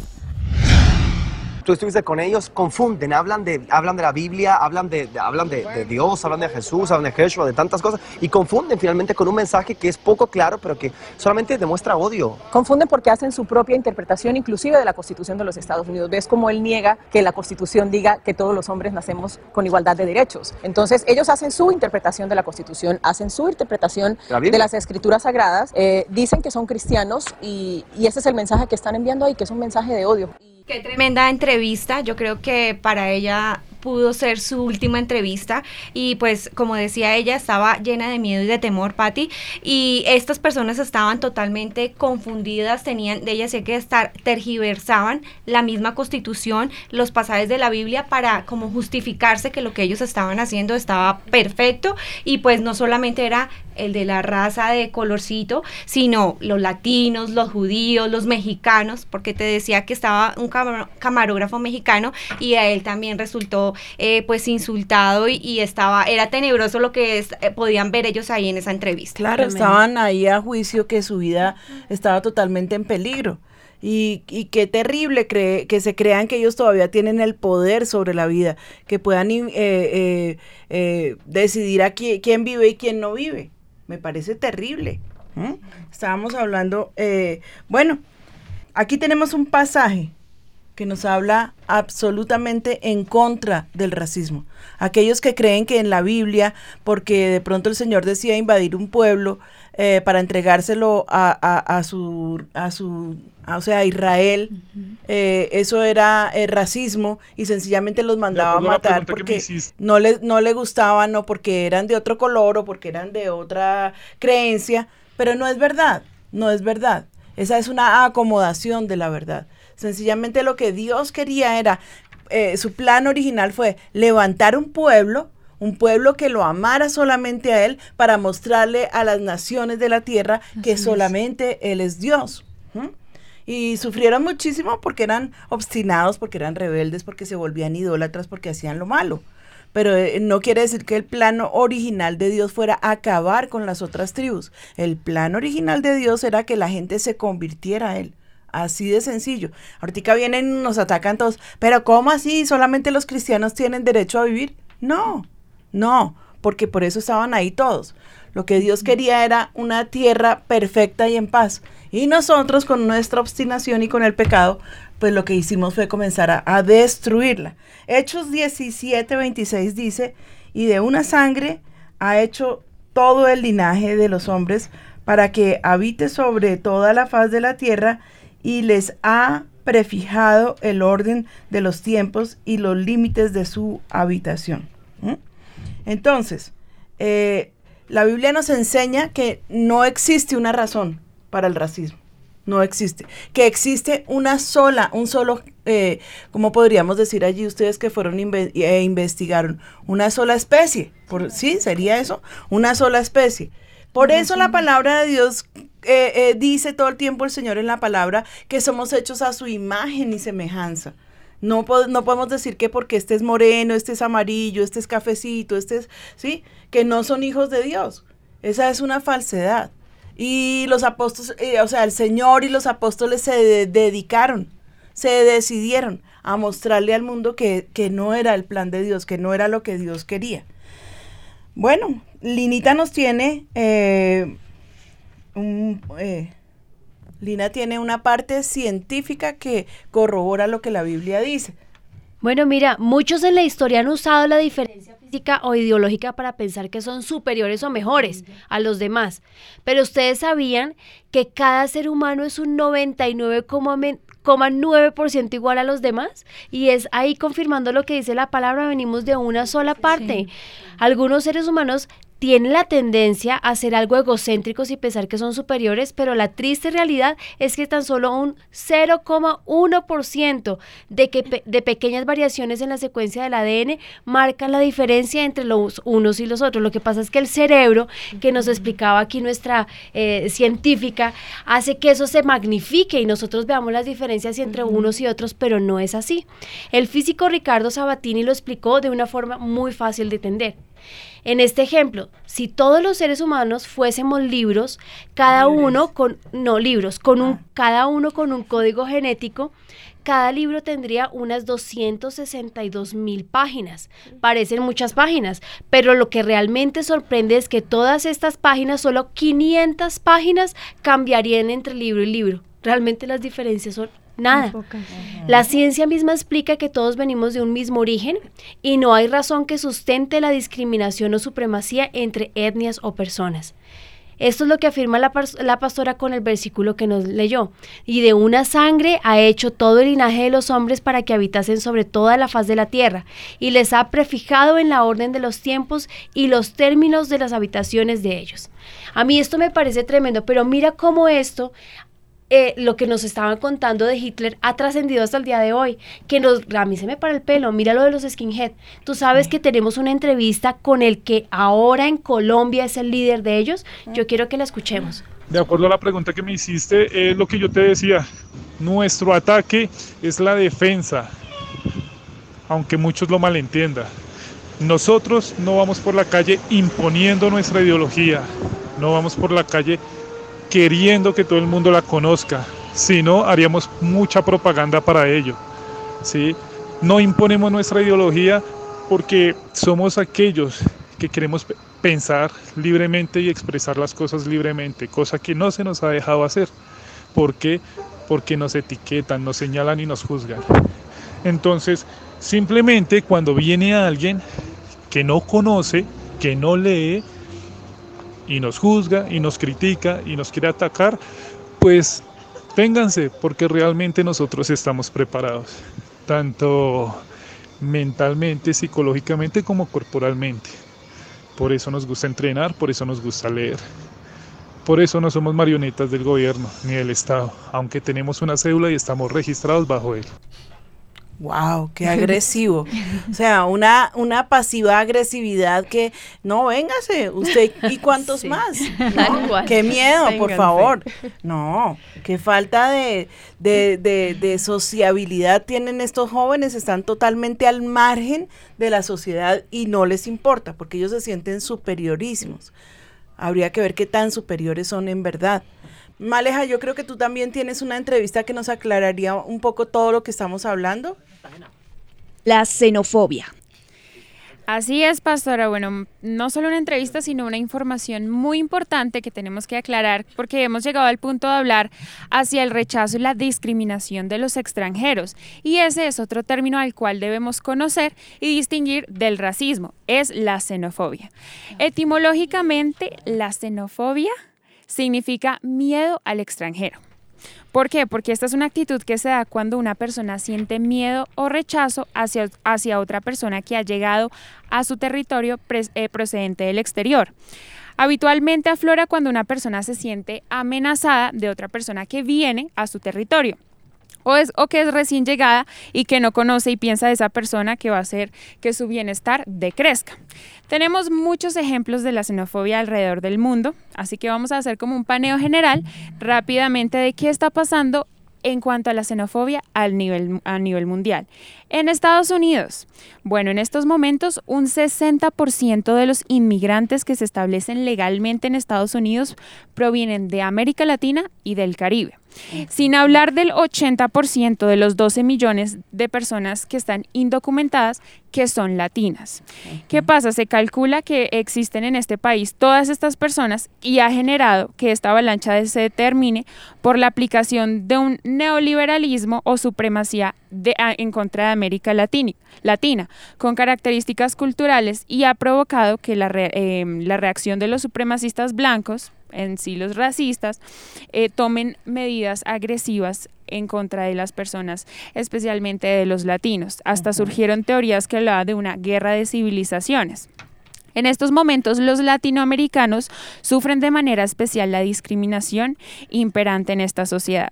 tú estuviste con ellos, confunden, hablan de, hablan de la Biblia, hablan, de, de- hablan de, de Dios, hablan de Jesús, hablan de Jesús, de tantas cosas, y confunden finalmente con un mensaje que es poco claro, pero que solamente demuestra odio. Confunden porque hacen su propia interpretación, inclusive de la Constitución de los Estados Unidos. Ves cómo él niega que la Constitución diga que todos los hombres nacemos con igualdad de derechos. Entonces, ellos hacen su interpretación de la Constitución, hacen su interpretación La de las escrituras sagradas, eh, dicen que son cristianos y, y ese es el mensaje que están enviando ahí, que es un mensaje de odio. Qué tremenda entrevista. Yo creo que para ella pudo ser su última entrevista. Y pues como decía ella estaba llena de miedo y de temor Patty y estas personas estaban totalmente confundidas. Tenían de ella sé que estar tergiversaban la misma constitución los pasajes de la Biblia para como justificarse que lo que ellos estaban haciendo estaba perfecto. Y pues no solamente era el de la raza de colorcito, sino los latinos, los judíos, los mexicanos, porque te decía que estaba un cama- camarógrafo mexicano y a él también resultó eh, pues insultado y, y estaba, era tenebroso lo que es- eh, podían ver ellos ahí en esa entrevista. Claro, estaban ahí a juicio que su vida estaba totalmente en peligro. Y, y qué terrible cree, que se crean que ellos todavía tienen el poder sobre la vida, que puedan eh, eh, eh, decidir a qui- quién vive y quién no vive. Me parece terrible. ¿m? Estábamos hablando, eh, bueno, aquí tenemos un pasaje que nos habla absolutamente en contra del racismo. Aquellos que creen que en la Biblia, porque de pronto el Señor decía invadir un pueblo eh, para entregárselo a, a- a su, a su, a- o sea, a Israel, eh, eso era eh, racismo y sencillamente los mandaba a acuerdo a matar porque no le, no le gustaban o porque eran de otro color o porque eran de otra creencia, pero no es verdad, no es verdad. Esa es una acomodación de la verdad. Sencillamente lo que Dios quería era, eh, su plan original fue levantar un pueblo, un pueblo que lo amara solamente a Él para mostrarle a las naciones de la tierra que es. solamente Él es Dios. Y sufrieron muchísimo porque eran obstinados, porque eran rebeldes, porque se volvían idólatras, porque hacían lo malo. Pero eh, no quiere decir que el plan original de Dios fuera acabar con las otras tribus. El plan original de Dios era que la gente se convirtiera a Él. Así de sencillo. Ahorita vienen y nos atacan todos. Pero ¿cómo así? ¿Solamente los cristianos tienen derecho a vivir? No, no, porque por eso estaban ahí todos. Lo que Dios quería era una tierra perfecta y en paz. Y nosotros con nuestra obstinación y con el pecado, pues lo que hicimos fue comenzar a, destruirla. Hechos 17, 26 dice, y de una sangre ha hecho todo el linaje de los hombres para que habite sobre toda la faz de la tierra y les ha prefijado el orden de los tiempos y los límites de su habitación. Entonces, eh, la Biblia nos enseña que no existe una razón para el racismo. No existe. Que existe una sola, un solo, eh, ¿cómo podríamos decir allí ustedes que fueron inve- e investigaron? Una sola especie. Por, ¿Sí? ¿Sería eso? Una sola especie. Por eso la palabra de Dios eh, eh, dice todo el tiempo el Señor en la palabra que somos hechos a su imagen y semejanza. No, po- no podemos decir que porque este es moreno, este es amarillo, este es cafecito, este es, ¿sí? Que no son hijos de Dios. Esa es una falsedad. Y los apóstoles, eh, o sea, el Señor y los apóstoles se de- dedicaron, se decidieron a mostrarle al mundo que, que no era el plan de Dios, que no era lo que Dios quería. Bueno, Linita nos tiene eh, un, eh, Lina tiene una parte científica que corrobora lo que la Biblia dice. Bueno, mira, muchos en la historia han usado la diferencia física o ideológica para pensar que son superiores o mejores a los demás. Pero ustedes sabían que cada ser humano es un 99,9% igual a los demás y es ahí confirmando lo que dice la palabra, venimos de una sola parte. Algunos seres humanos tienen la tendencia a ser algo egocéntricos y pensar que son superiores, pero la triste realidad es que tan solo un 0,1% de, que pe- de pequeñas variaciones en la secuencia del ADN marcan la diferencia entre los unos y los otros. Lo que pasa es que el cerebro, que nos explicaba aquí nuestra eh, científica, hace que eso se magnifique y nosotros veamos las diferencias entre unos y otros, pero no es así. El físico Ricardo Sabatini lo explicó de una forma muy fácil de entender. En este ejemplo, si todos los seres humanos fuésemos libros, cada uno con no libros, con un cada uno con un código genético, cada libro tendría unas 262 mil páginas. Parecen muchas páginas, pero lo que realmente sorprende es que todas estas páginas, solo 500 páginas, cambiarían entre libro y libro. Realmente las diferencias son nada. La ciencia misma explica que todos venimos de un mismo origen y no hay razón que sustente la discriminación o supremacía entre etnias o personas. Esto es lo que afirma la, la, pastora con el versículo que nos leyó. Y de una sangre ha hecho todo el linaje de los hombres para que habitasen sobre toda la faz de la tierra, y les ha prefijado en la orden de los tiempos y los términos de las habitaciones de ellos. A mí esto me parece tremendo, pero mira cómo esto eh, lo que nos estaban contando de Hitler ha trascendido hasta el día de hoy. Que nos, a mí se me para el pelo, mira lo de los skinhead. Tú sabes que tenemos una entrevista con el que ahora en Colombia es el líder de ellos. Yo quiero que la escuchemos. De acuerdo a la pregunta que me hiciste, es lo que yo te decía. Nuestro ataque es la defensa, aunque muchos lo malentiendan. Nosotros no vamos por la calle imponiendo nuestra ideología, no vamos por la calle queriendo que todo el mundo la conozca, si no haríamos mucha propaganda para ello. ¿sí? No imponemos nuestra ideología porque somos aquellos que queremos pensar libremente y expresar las cosas libremente, cosa que no se nos ha dejado hacer. ¿Por qué? Porque nos etiquetan, nos señalan y nos juzgan. Entonces, simplemente cuando viene alguien que no conoce, que no lee, y nos juzga y nos critica y nos quiere atacar, pues ténganse porque realmente nosotros estamos preparados, tanto mentalmente, psicológicamente como corporalmente. Por eso nos gusta entrenar, por eso nos gusta leer. Por eso no somos marionetas del gobierno ni del Estado, aunque tenemos una cédula y estamos registrados bajo él. Wow, qué agresivo. o sea, una, una pasiva agresividad que no, véngase, usted y cuántos más. Qué miedo, por favor. No, qué falta de, de, de, de, sociabilidad tienen estos jóvenes, están totalmente al margen de la sociedad y no les importa, porque ellos se sienten superiorísimos. Habría que ver qué tan superiores son en verdad. Maleja, yo creo que tú también tienes una entrevista que nos aclararía un poco todo lo que estamos hablando. La xenofobia. Así es, pastora. Bueno, no solo una entrevista, sino una información muy importante que tenemos que aclarar porque hemos llegado al punto de hablar hacia el rechazo y la discriminación de los extranjeros. Y ese es otro término al cual debemos conocer y distinguir del racismo. Es la xenofobia. Etimológicamente, la xenofobia significa miedo al extranjero. ¿Por qué? Porque esta es una actitud que se da cuando una persona siente miedo o rechazo hacia, hacia otra persona que ha llegado a su territorio eh, procedente del exterior. Habitualmente aflora cuando una persona se siente amenazada de otra persona que viene a su territorio o, es, o que es recién llegada y que no conoce y piensa de esa persona que va a hacer que su bienestar decrezca. Tenemos muchos ejemplos de la xenofobia alrededor del mundo, así que vamos a hacer como un paneo general rápidamente de qué está pasando en cuanto a la xenofobia al nivel, a nivel mundial. En Estados Unidos, bueno, en estos momentos un 60% de los inmigrantes que se establecen legalmente en Estados Unidos provienen de América Latina y del Caribe. Sin hablar del 80% de los 12 millones de personas que están indocumentadas que son latinas. ¿Qué pasa? Se calcula que existen en este país todas estas personas y ha generado que esta avalancha se determine por la aplicación de un neoliberalismo o supremacía en contra de América Latina, Latina, con características culturales y ha provocado que la, em, la reacción de los supremacistas blancos, en sí los racistas, eh, tomen medidas agresivas en contra de las personas, especialmente de los latinos. Hasta surgieron teorías que hablaban de una guerra de civilizaciones. En estos momentos los latinoamericanos sufren de manera especial la discriminación imperante en esta sociedad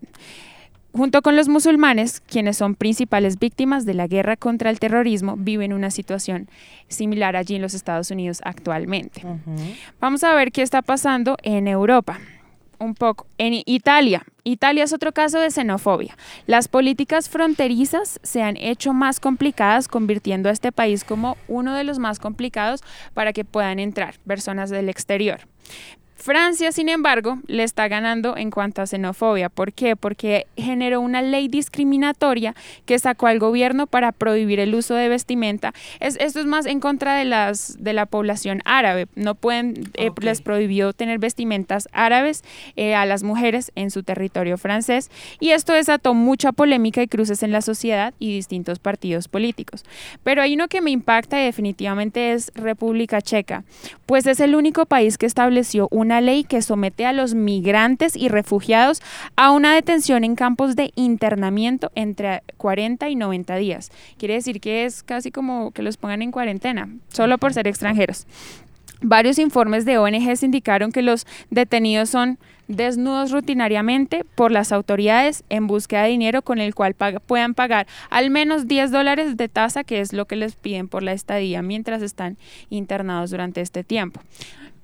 junto con los musulmanes, quienes son principales víctimas de la guerra contra el terrorismo, viven una situación similar allí en los Estados Unidos actualmente. Vamos a ver qué está pasando en Europa. Un poco. En Italia, Italia es otro caso de xenofobia. Las políticas fronterizas se han hecho más complicadas, convirtiendo a este país como uno de los más complicados para que puedan entrar personas del exterior. Francia, sin embargo, le está ganando en cuanto a xenofobia. ¿Por qué? Porque generó una ley discriminatoria que sacó al gobierno para prohibir el uso de vestimenta. Es, esto es más en contra de, las, de la población árabe. No pueden, eh, les prohibió tener vestimentas árabes eh, a las mujeres en su territorio francés. Y esto desató mucha polémica y cruces en la sociedad y distintos partidos políticos. Pero hay uno que me impacta y definitivamente es República Checa, pues es el único país que estableció una una ley que somete a los migrantes y refugiados a una detención en campos de internamiento entre 40 y 90 días. Quiere decir que es casi como que los pongan en cuarentena, solo por ser extranjeros. Varios informes de ONGs indicaron que los detenidos son desnudos rutinariamente por las autoridades en búsqueda de dinero con el cual puedan pagar al menos 10 dólares de tasa, que es lo que les piden por la estadía mientras están internados durante este tiempo.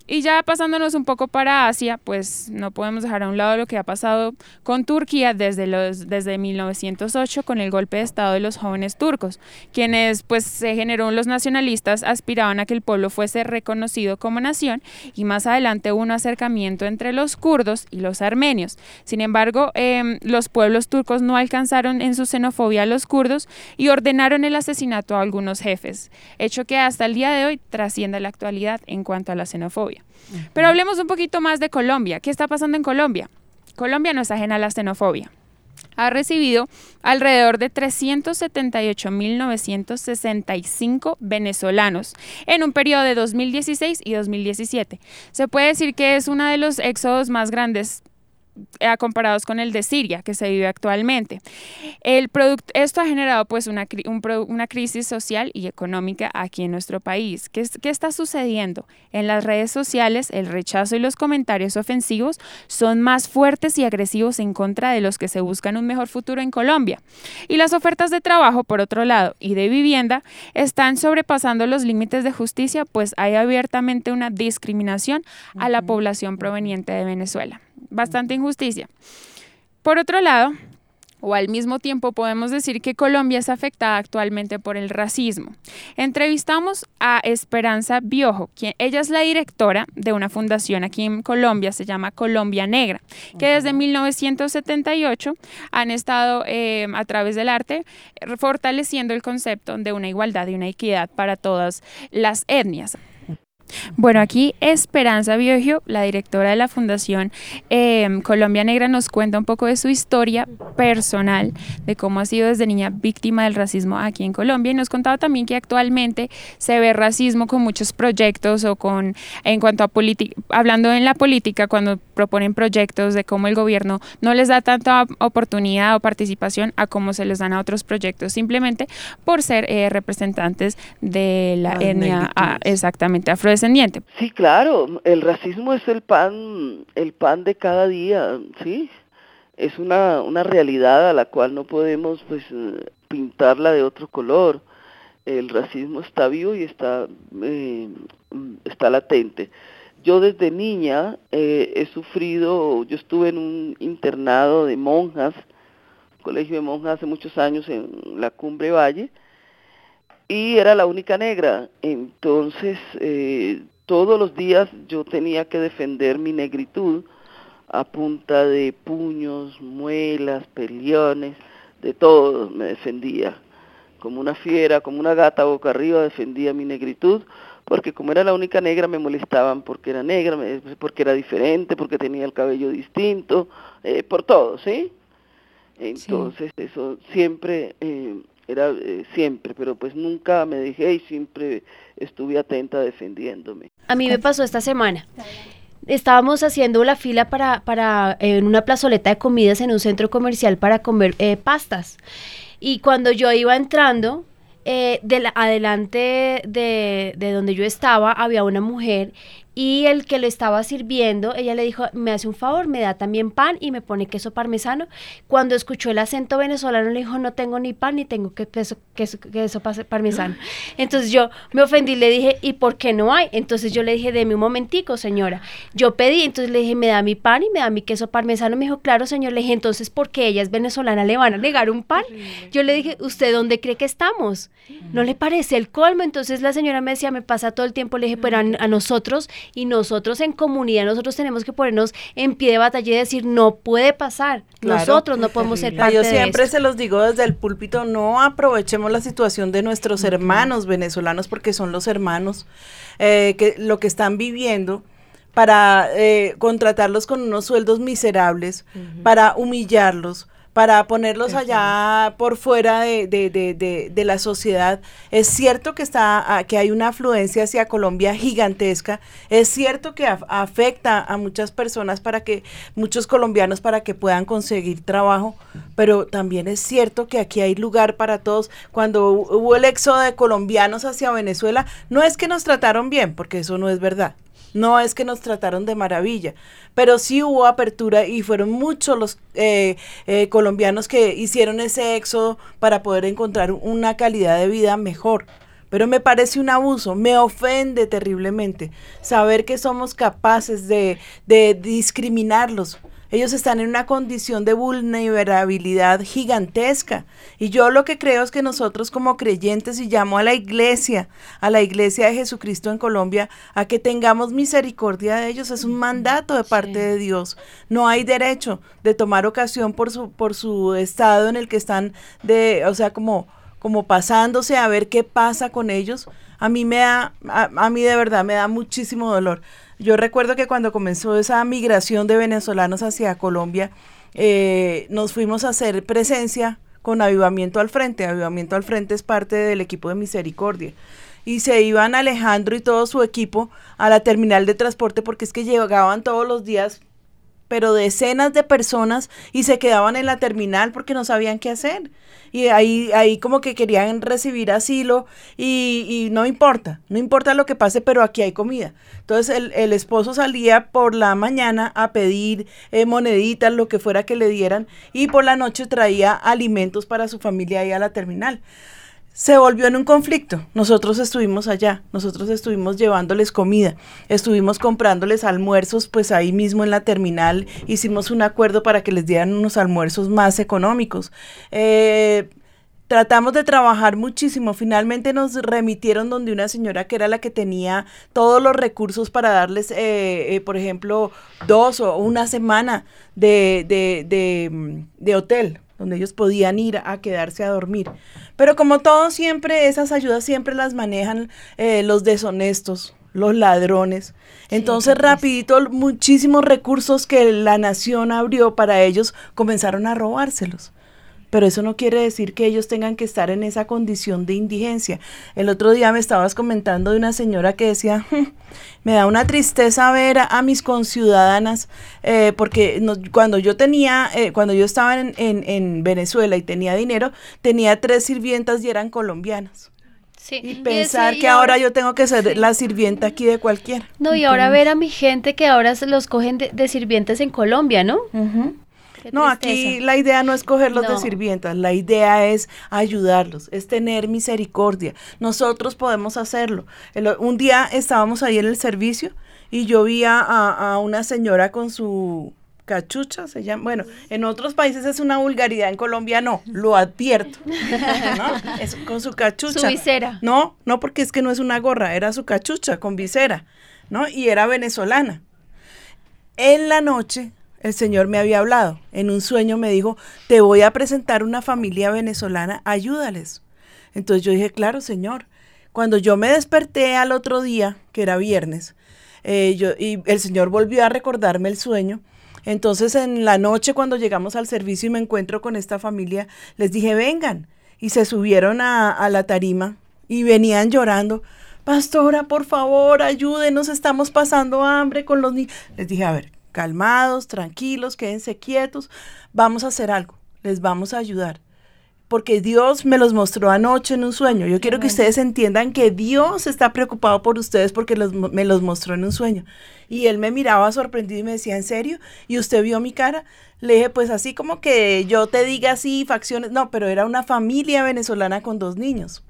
Y ya pasándonos un poco para Asia, pues no podemos dejar a un lado lo que ha pasado con Turquía desde, los, desde 1908 con el golpe de Estado de los jóvenes turcos, quienes pues se generó los nacionalistas aspiraban a que el pueblo fuese reconocido como nación y más adelante hubo un acercamiento entre los kurdos y los armenios. Sin embargo, em, los pueblos turcos no alcanzaron en su xenofobia a los kurdos y ordenaron el asesinato a algunos jefes, hecho que hasta el día de hoy trasciende la actualidad en cuanto a la xenofobia. Pero hablemos un poquito más de Colombia. ¿Qué está pasando en Colombia? Colombia no es ajena a la xenofobia. Ha recibido alrededor de 378.965 venezolanos en un periodo de 2016 y 2017. Se puede decir que es uno de los éxodos más grandes eh, comparados con el de Siria que se vive actualmente. El esto ha generado pues una, una, crisis social y económica aquí en nuestro país. ¿Qué, ¿Qué, está sucediendo? En las redes sociales el rechazo y los comentarios ofensivos son más fuertes y agresivos en contra de los que se buscan un mejor futuro en Colombia. Y las ofertas de trabajo, por otro lado, y de vivienda están sobrepasando los límites de justicia, pues hay abiertamente una discriminación a la población proveniente de Venezuela bastante injusticia. Por otro lado, o al mismo tiempo podemos decir que Colombia es afectada actualmente por el racismo. Entrevistamos a Esperanza Biojo, quien ella es la directora de una fundación aquí en Colombia, se llama Colombia Negra, que desde 1978 han estado eh, a través del arte fortaleciendo el concepto de una igualdad y una equidad para todas las etnias. Bueno, aquí Esperanza Biogio, la directora de la Fundación em, Colombia Negra, nos cuenta un poco de su historia personal, de cómo ha sido desde niña víctima del racismo aquí en Colombia. Y nos contaba también que actualmente se ve racismo con muchos proyectos o con, en cuanto a política, hablando en la política, cuando proponen proyectos de cómo el gobierno no les da tanta oportunidad o participación a cómo se les dan a otros proyectos, simplemente por ser eh, representantes de la etnia ah, exactamente afro Sí, claro, el racismo es el pan, el pan de cada día, sí. Es una, una realidad a la cual no podemos pues pintarla de otro color. El racismo está vivo y está, eh, está latente. Yo desde niña eh, he sufrido, yo estuve en un internado de monjas, colegio de monjas hace muchos años en la Cumbre Valle, y era la única negra. Entonces, eh, todos los días yo tenía que defender mi negritud a punta de puños, muelas, peliones, de todo me defendía. Como una fiera, como una gata boca arriba defendía mi negritud, porque como era la única negra me molestaban porque era negra, porque era diferente, porque tenía el cabello distinto, eh, por todo, ¿sí? Entonces eso siempre eh, era eh, siempre, pero pues nunca me dejé y siempre estuve atenta defendiéndome. A mí me pasó esta semana. Estábamos haciendo la fila para, para en una plazoleta de comidas en un centro comercial para comer eh, pastas. Y cuando yo iba entrando, eh, de la, adelante de, de, donde yo estaba había una mujer y el que lo estaba sirviendo, ella le dijo, me hace un favor, me da también pan y me pone queso parmesano. Cuando escuchó el acento venezolano, le dijo, no tengo ni pan ni tengo que queso, queso, queso parmesano. Entonces yo me ofendí, le dije, ¿y por qué no hay? Entonces yo le dije, deme un momentico, señora. Yo pedí, entonces le dije, me da mi pan y me da mi queso parmesano. Me dijo, claro, señor. Le dije, entonces, ¿por qué ella es venezolana? ¿Le van a negar un pan? Yo le dije, ¿usted dónde cree que estamos? ¿No le parece el colmo? Entonces la señora me decía, me pasa todo el tiempo. Le dije, pero a, a nosotros y nosotros en comunidad, nosotros tenemos que ponernos en pie de batalla y decir, no puede pasar, nosotros no podemos ser parte Yo siempre se los digo desde el púlpito, no aprovechemos la situación de nuestros hermanos venezolanos porque son los hermanos eh, que lo que están viviendo para eh, contratarlos con unos sueldos miserables, para humillarlos, para ponerlos allá por fuera de, de, de, de, la sociedad. Es cierto que, está, que hay una afluencia hacia Colombia gigantesca, es cierto que afecta a muchas personas para que, muchos colombianos para que puedan conseguir trabajo, pero también es cierto que aquí hay lugar para todos. Cuando hubo el éxodo de colombianos hacia Venezuela, no es que nos trataron bien, porque eso no es verdad. No es que nos trataron de maravilla, pero sí hubo apertura y fueron muchos los eh, eh, colombianos que hicieron ese éxodo para poder encontrar una calidad de vida mejor. Pero me parece un abuso, me ofende terriblemente saber que somos capaces de, de discriminarlos, ellos están en una condición de vulnerabilidad gigantesca. Y yo lo que creo es que nosotros como creyentes y llamo a la iglesia, a la iglesia de Jesucristo en Colombia, a que tengamos misericordia de ellos. Es un mandato de parte de Dios. No hay derecho de tomar ocasión por su, por su estado en el que están de, o sea, como, como pasándose a ver qué pasa con ellos. A mí me da, a mí de verdad me da muchísimo dolor. Yo recuerdo que cuando comenzó esa migración de venezolanos hacia Colombia, eh, nos fuimos a hacer presencia con Avivamiento al Frente. Avivamiento al Frente es parte del equipo de Misericordia. Y se iban Alejandro y todo su equipo a la terminal de transporte porque es que llegaban todos los días, pero decenas de personas y se quedaban en la terminal porque no sabían qué hacer y ahí, ahí como que querían recibir asilo y, y, no importa, no importa lo que pase, pero aquí hay comida. Entonces el, el esposo salía por la mañana a pedir eh, moneditas, lo que fuera que le dieran, y por la noche traía alimentos para su familia ahí a la terminal se volvió en un conflicto. Nosotros estuvimos allá, nosotros estuvimos llevándoles comida, estuvimos comprándoles almuerzos, pues ahí mismo en la terminal hicimos un acuerdo para que les dieran unos almuerzos más económicos. Eh, tratamos de trabajar muchísimo. Finalmente nos remitieron donde una señora que era la que tenía todos los recursos para darles, eh, eh, por ejemplo, dos o una semana de, de, de, de hotel donde ellos podían ir a quedarse a dormir. Pero como todo siempre, esas ayudas siempre las manejan eh, los deshonestos, los ladrones. Entonces, rapidito, muchísimos recursos que la nación abrió para ellos comenzaron a robárselos pero eso no quiere decir que ellos tengan que estar en esa condición de indigencia. El otro día me estabas comentando de una señora que decía, hmm, me da una tristeza ver a, mis conciudadanas, eh, porque cuando yo tenía, eh, cuando yo estaba en, en, Venezuela y tenía dinero, tenía tres sirvientas y eran colombianas. Sí. Y pensar que ahora, yo tengo que ser la sirvienta aquí de cualquiera. No, y ahora ver a mi gente que ahora se los cogen de, sirvientes en Colombia, ¿no? No, aquí la idea no es cogerlos de sirvientas, la idea es ayudarlos, es tener misericordia. Nosotros podemos hacerlo. un día estábamos ahí en el servicio y yo vi a, una señora con su cachucha, se llama, bueno, en otros países es una vulgaridad, en Colombia no, lo advierto, ¿no? Es con su cachucha. Su visera. No, no porque es que no es una gorra, era su cachucha con visera, ¿no? Y era venezolana. En la noche el Señor me había hablado. En un sueño me dijo, te voy a presentar una familia venezolana, ayúdales. Entonces yo dije, claro, Señor. Cuando yo me desperté al otro día, que era viernes, eh, yo, y el Señor volvió a recordarme el sueño. Entonces en la noche cuando llegamos al servicio y me encuentro con esta familia, les dije, vengan. Y se subieron a, a la tarima y venían llorando. Pastora, por favor, ayúdenos, estamos pasando hambre con los niños. Les dije, a ver, calmados, tranquilos, quédense quietos, vamos a hacer algo, les vamos a ayudar. porque Dios me los mostró anoche en un sueño. Yo quiero que ustedes entiendan que Dios está preocupado por ustedes porque los, me los mostró en un sueño. Y él me miraba sorprendido y me decía, ¿en serio? ¿Y usted vio mi cara? Le dije, pues así como que yo te diga así, facciones. No, pero era una familia venezolana con dos niños.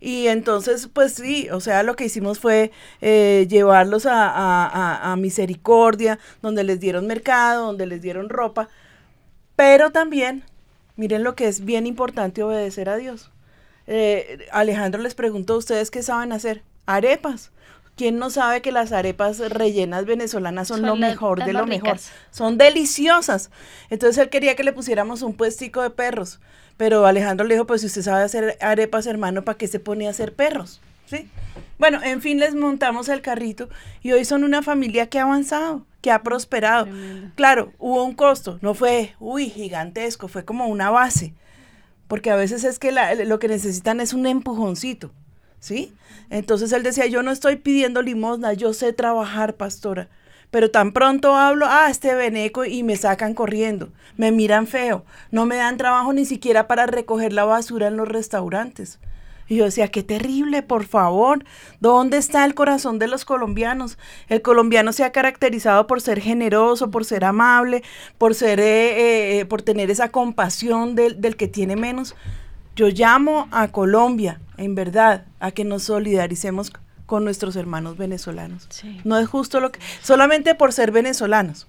Y entonces, pues sí, o sea, lo que hicimos fue eh, llevarlos a, Misericordia, donde les dieron mercado, donde les dieron ropa, pero también, miren lo que es bien importante obedecer a Dios. Eh, Alejandro les preguntó, ¿ustedes qué saben hacer? Arepas. ¿Quién no sabe que las arepas rellenas venezolanas son, lo mejor de lo mejor? Son deliciosas. Entonces él quería que le pusiéramos un puestico de perros. Pero Alejandro le dijo, pues si usted sabe hacer arepas, hermano, ¿para qué se pone a hacer perros? ¿Sí? Bueno, en fin, les montamos el carrito y hoy son una familia que ha avanzado, que ha prosperado. Claro, hubo un costo, no fue, uy, gigantesco, fue como una base. Porque a veces es que lo que necesitan es un empujoncito, ¿sí? Entonces él decía, yo no estoy pidiendo limosna, yo sé trabajar, pastora pero tan pronto hablo, ah, este veneco y me sacan corriendo, me miran feo, no me dan trabajo ni siquiera para recoger la basura en los restaurantes. Y yo decía, qué terrible, por favor, ¿dónde está el corazón de los colombianos? El colombiano se ha caracterizado por ser generoso, por ser amable, por ser, eh, eh, por tener esa compasión del, del que tiene menos. Yo llamo a Colombia, en verdad, a que nos solidaricemos con nuestros hermanos venezolanos. No es justo lo que, solamente por ser venezolanos.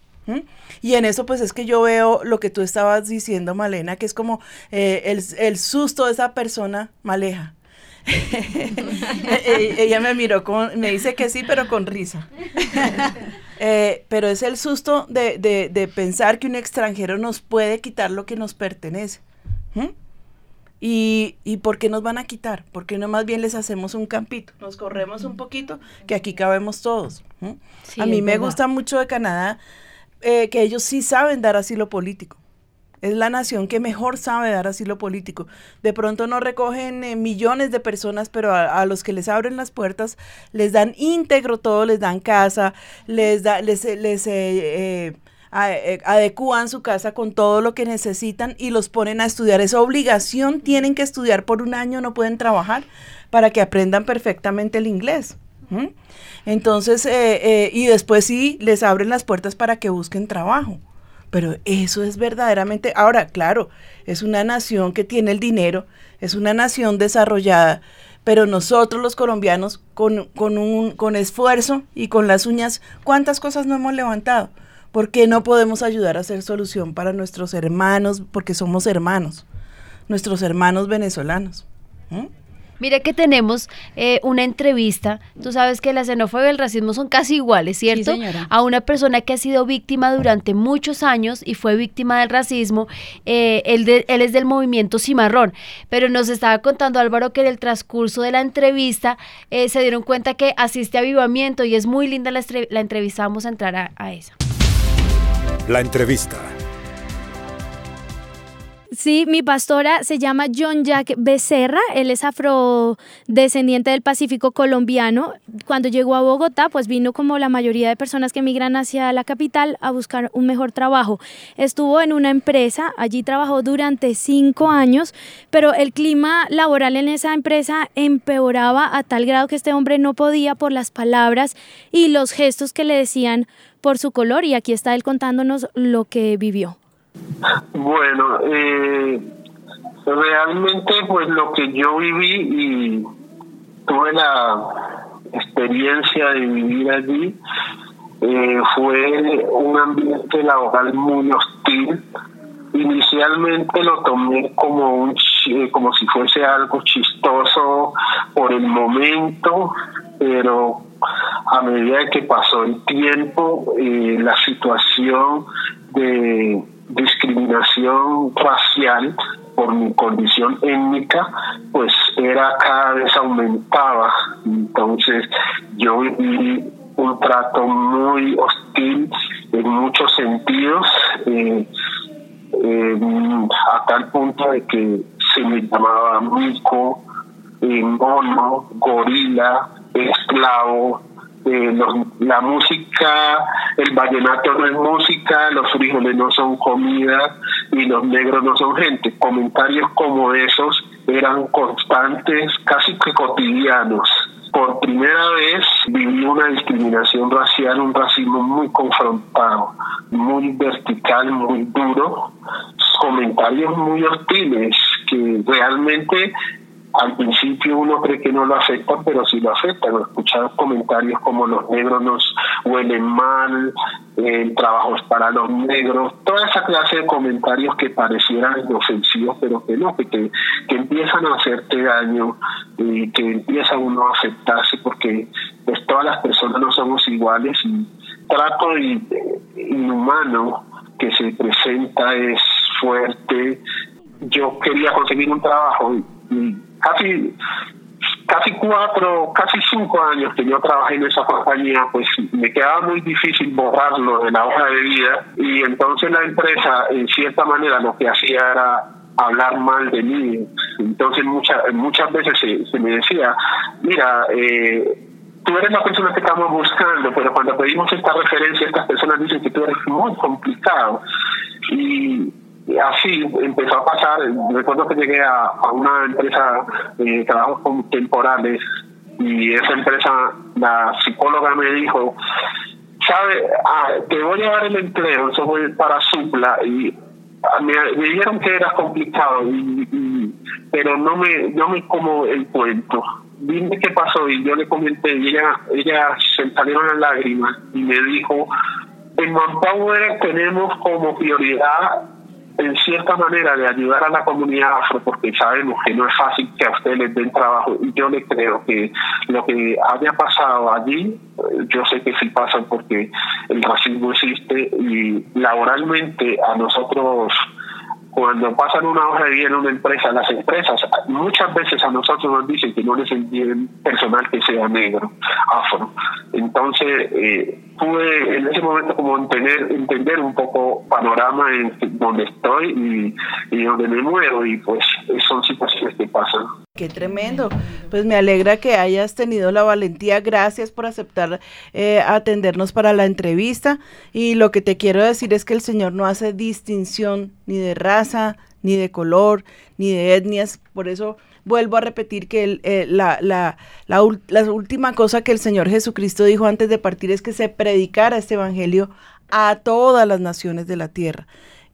Y en eso pues es que yo veo lo que tú estabas diciendo, Malena, que es como eh, el, susto de esa persona maleja. E, e, ella me miró, con, me dice que sí, pero con risa. Eh, pero es el susto de, de, pensar que un extranjero nos puede quitar lo que nos pertenece. ¿Y, ¿Y por qué nos van a quitar? Porque no más bien les hacemos un campito, nos corremos un poquito, que aquí cabemos todos. a mí me gusta mucho de Canadá eh, que ellos sí saben dar asilo político. Es la nación que mejor sabe dar asilo político. De pronto no recogen eh, millones de personas, pero a, los que les abren las puertas les dan íntegro todo, les dan casa, les da, les, les eh, eh, adecúan su casa con todo lo que necesitan y los ponen a estudiar. Esa obligación tienen que estudiar por un año, no pueden trabajar para que aprendan perfectamente el inglés. Entonces, eh, eh, y después sí les abren las puertas para que busquen trabajo. Pero eso es verdaderamente, ahora, claro, es una nación que tiene el dinero, es una nación desarrollada, pero nosotros los colombianos, con, con, un, con esfuerzo y con las uñas, ¿cuántas cosas no hemos levantado? ¿Por qué no podemos ayudar a hacer solución para nuestros hermanos? Porque somos hermanos, nuestros hermanos venezolanos. Mire que tenemos eh, una entrevista. Tú sabes que la xenofobia y el racismo son casi iguales, ¿cierto? A una persona que ha sido víctima durante muchos años y fue víctima del racismo. Eh, él, él, es del movimiento Cimarrón. Pero nos estaba contando Álvaro que en el transcurso de la entrevista eh, se dieron cuenta que asiste a avivamiento y es muy linda la, entrevista. Vamos a entrar a esa. La entrevista. Sí, mi pastora se llama John Jack Becerra, él es afrodescendiente del Pacífico colombiano. Cuando llegó a Bogotá, pues vino como la mayoría de personas que migran hacia la capital a buscar un mejor trabajo. Estuvo en una empresa, allí trabajó durante cinco años, pero el clima laboral en esa empresa empeoraba a tal grado que este hombre no podía por las palabras y los gestos que le decían por su color y aquí está él contándonos lo que vivió. Bueno, eh, realmente pues lo que yo viví y tuve la experiencia de vivir allí eh, fue un ambiente laboral muy hostil. Inicialmente lo tomé como un como si fuese algo chistoso por el momento, pero a medida que pasó el tiempo, eh, la situación de discriminación racial por mi condición étnica, pues era cada vez aumentaba. Entonces yo viví un trato muy hostil en muchos sentidos, eh, a tal punto de que se me llamaba mico, eh, mono, gorila, esclavo, eh, la música, el vallenato no es música, los frijoles no son comida, y los negros no son gente. Comentarios como esos eran constantes, casi que cotidianos. Por primera vez viví una discriminación racial, un racismo muy confrontado, muy vertical, muy duro, comentarios muy hostiles que realmente al principio uno cree que no lo afecta, pero sí lo afecta. Escuchar comentarios como los negros nos huelen mal, el trabajo para los negros, toda esa clase de comentarios que parecieran inofensivos, pero que no, que, que, empiezan a hacerte daño y que empieza uno a afectarse porque pues todas las personas no somos iguales y trato inhumano que se presenta es fuerte. Yo quería conseguir un trabajo y casi casi cuatro, casi cinco años que yo trabajé en esa compañía, pues me quedaba muy difícil borrarlo de la hoja de vida y entonces la empresa en cierta manera lo que hacía era hablar mal de mí. Entonces muchas muchas veces se, me decía, mira, eh, tú eres la persona que estamos buscando, pero cuando pedimos esta referencia, estas personas dicen que tú eres muy complicado. Y así empezó a pasar. Recuerdo que llegué a, una empresa de trabajos temporales y esa empresa, la psicóloga me dijo, sabe, ah, te voy a dar el empleo, eso fue para Supla y ah, me, dijeron que era complicado, y, pero no me, no me como el cuento. Dime qué pasó y yo le comenté y ella, ella se salieron las lágrimas y me dijo, en Manpower tenemos como prioridad en cierta manera de ayudar a la comunidad afro porque sabemos que no es fácil que a ustedes les den trabajo y yo le creo que lo que haya pasado allí eh, yo sé que sí pasa porque el racismo existe y laboralmente a nosotros cuando pasan una hoja de vida en una empresa, las empresas muchas veces a nosotros nos dicen que no les envíen personal que sea negro, afro. Entonces, eh, pude en ese momento como entender, entender un poco panorama en donde estoy y, y donde me muevo y pues son situaciones que pasan. Qué tremendo. Pues me alegra que hayas tenido la valentía. Gracias por aceptar eh, atendernos para la entrevista. Y lo que te quiero decir es que el Señor no hace distinción ni de raza, ni de color, ni de etnias. Por eso vuelvo a repetir que eh, la, última cosa que el Señor Jesucristo dijo antes de partir es que se predicara este Evangelio a todas las naciones de la tierra.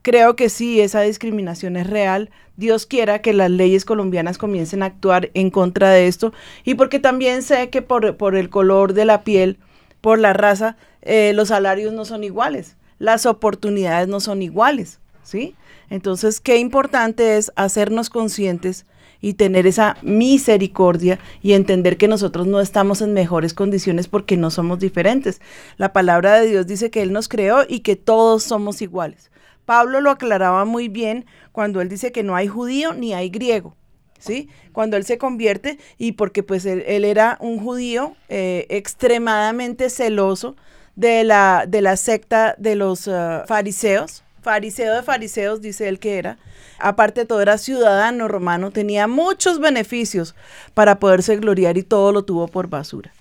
Creo que sí, esa discriminación es real. Dios quiera que las leyes colombianas comiencen a actuar en contra de esto. Y porque también sé que por, por el color de la piel, por la raza, eh, los salarios no son iguales, las oportunidades no son iguales, ¿sí? Entonces, qué importante es hacernos conscientes y tener esa misericordia y entender que nosotros no estamos en mejores condiciones porque no somos diferentes. La palabra de Dios dice que Él nos creó y que todos somos iguales. Pablo lo aclaraba muy bien cuando él dice que no hay judío ni hay griego. ¿Sí? Cuando él se convierte y porque pues él, era un judío eh, extremadamente celoso de la, de la secta de los uh, fariseos, fariseo de fariseos, dice él que era. Aparte de todo, era ciudadano romano, tenía muchos beneficios para poderse gloriar y todo lo tuvo por basura.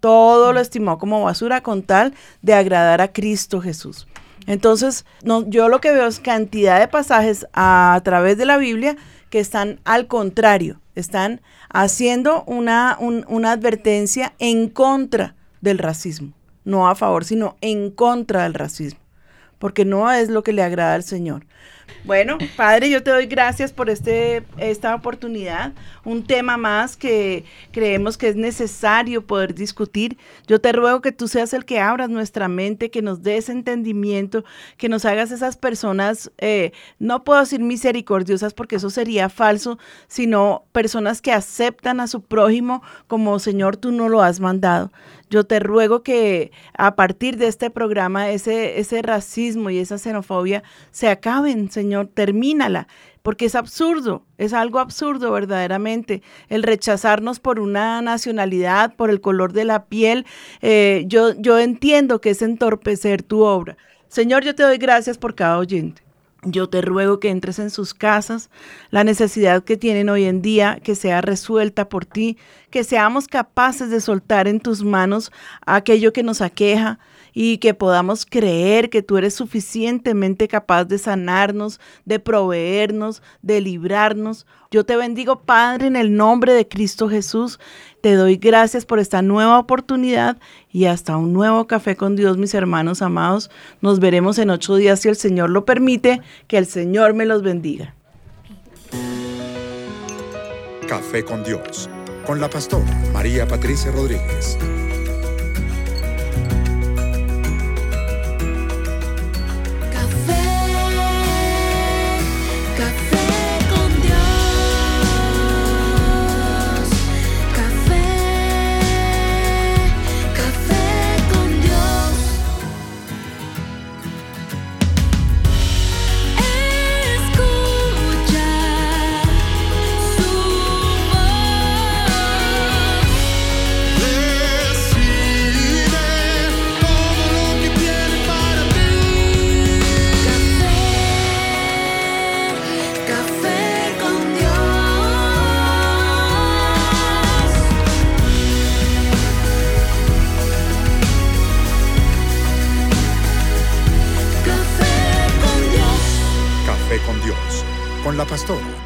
Todo lo estimó como basura con tal de agradar a Cristo Jesús. Entonces, no, yo lo que veo es cantidad de pasajes a, través de la Biblia que están al contrario, están haciendo una, una advertencia en contra del racismo, no a favor, sino en contra del racismo, porque no es lo que le agrada al Señor. Bueno, Padre, yo te doy gracias por este, esta oportunidad, un tema más que creemos que es necesario poder discutir. Yo te ruego que tú seas el que abras nuestra mente, que nos des entendimiento, que nos hagas esas personas, eh, no puedo decir misericordiosas porque eso sería falso, sino personas que aceptan a su prójimo como Señor tú no lo has mandado. Yo te ruego que a partir de este programa ese, ese racismo y esa xenofobia se acaben, Señor, termínala, porque es absurdo, es algo absurdo verdaderamente el rechazarnos por una nacionalidad, por el color de la piel. Eh, yo, yo entiendo que es entorpecer tu obra. Señor, yo te doy gracias por cada oyente. Yo te ruego que entres en sus casas, la necesidad que tienen hoy en día, que sea resuelta por ti, que seamos capaces de soltar en tus manos aquello que nos aqueja y que podamos creer que tú eres suficientemente capaz de sanarnos, de proveernos, de librarnos. Yo te bendigo, Padre, en el nombre de Cristo Jesús. Te doy gracias por esta nueva oportunidad y hasta un nuevo café con Dios, mis hermanos amados. Nos veremos en ocho días si el Señor lo permite. Que el Señor me los bendiga. Café con Dios, con la pastora María Patricia Rodríguez.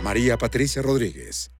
María Patricia Rodríguez.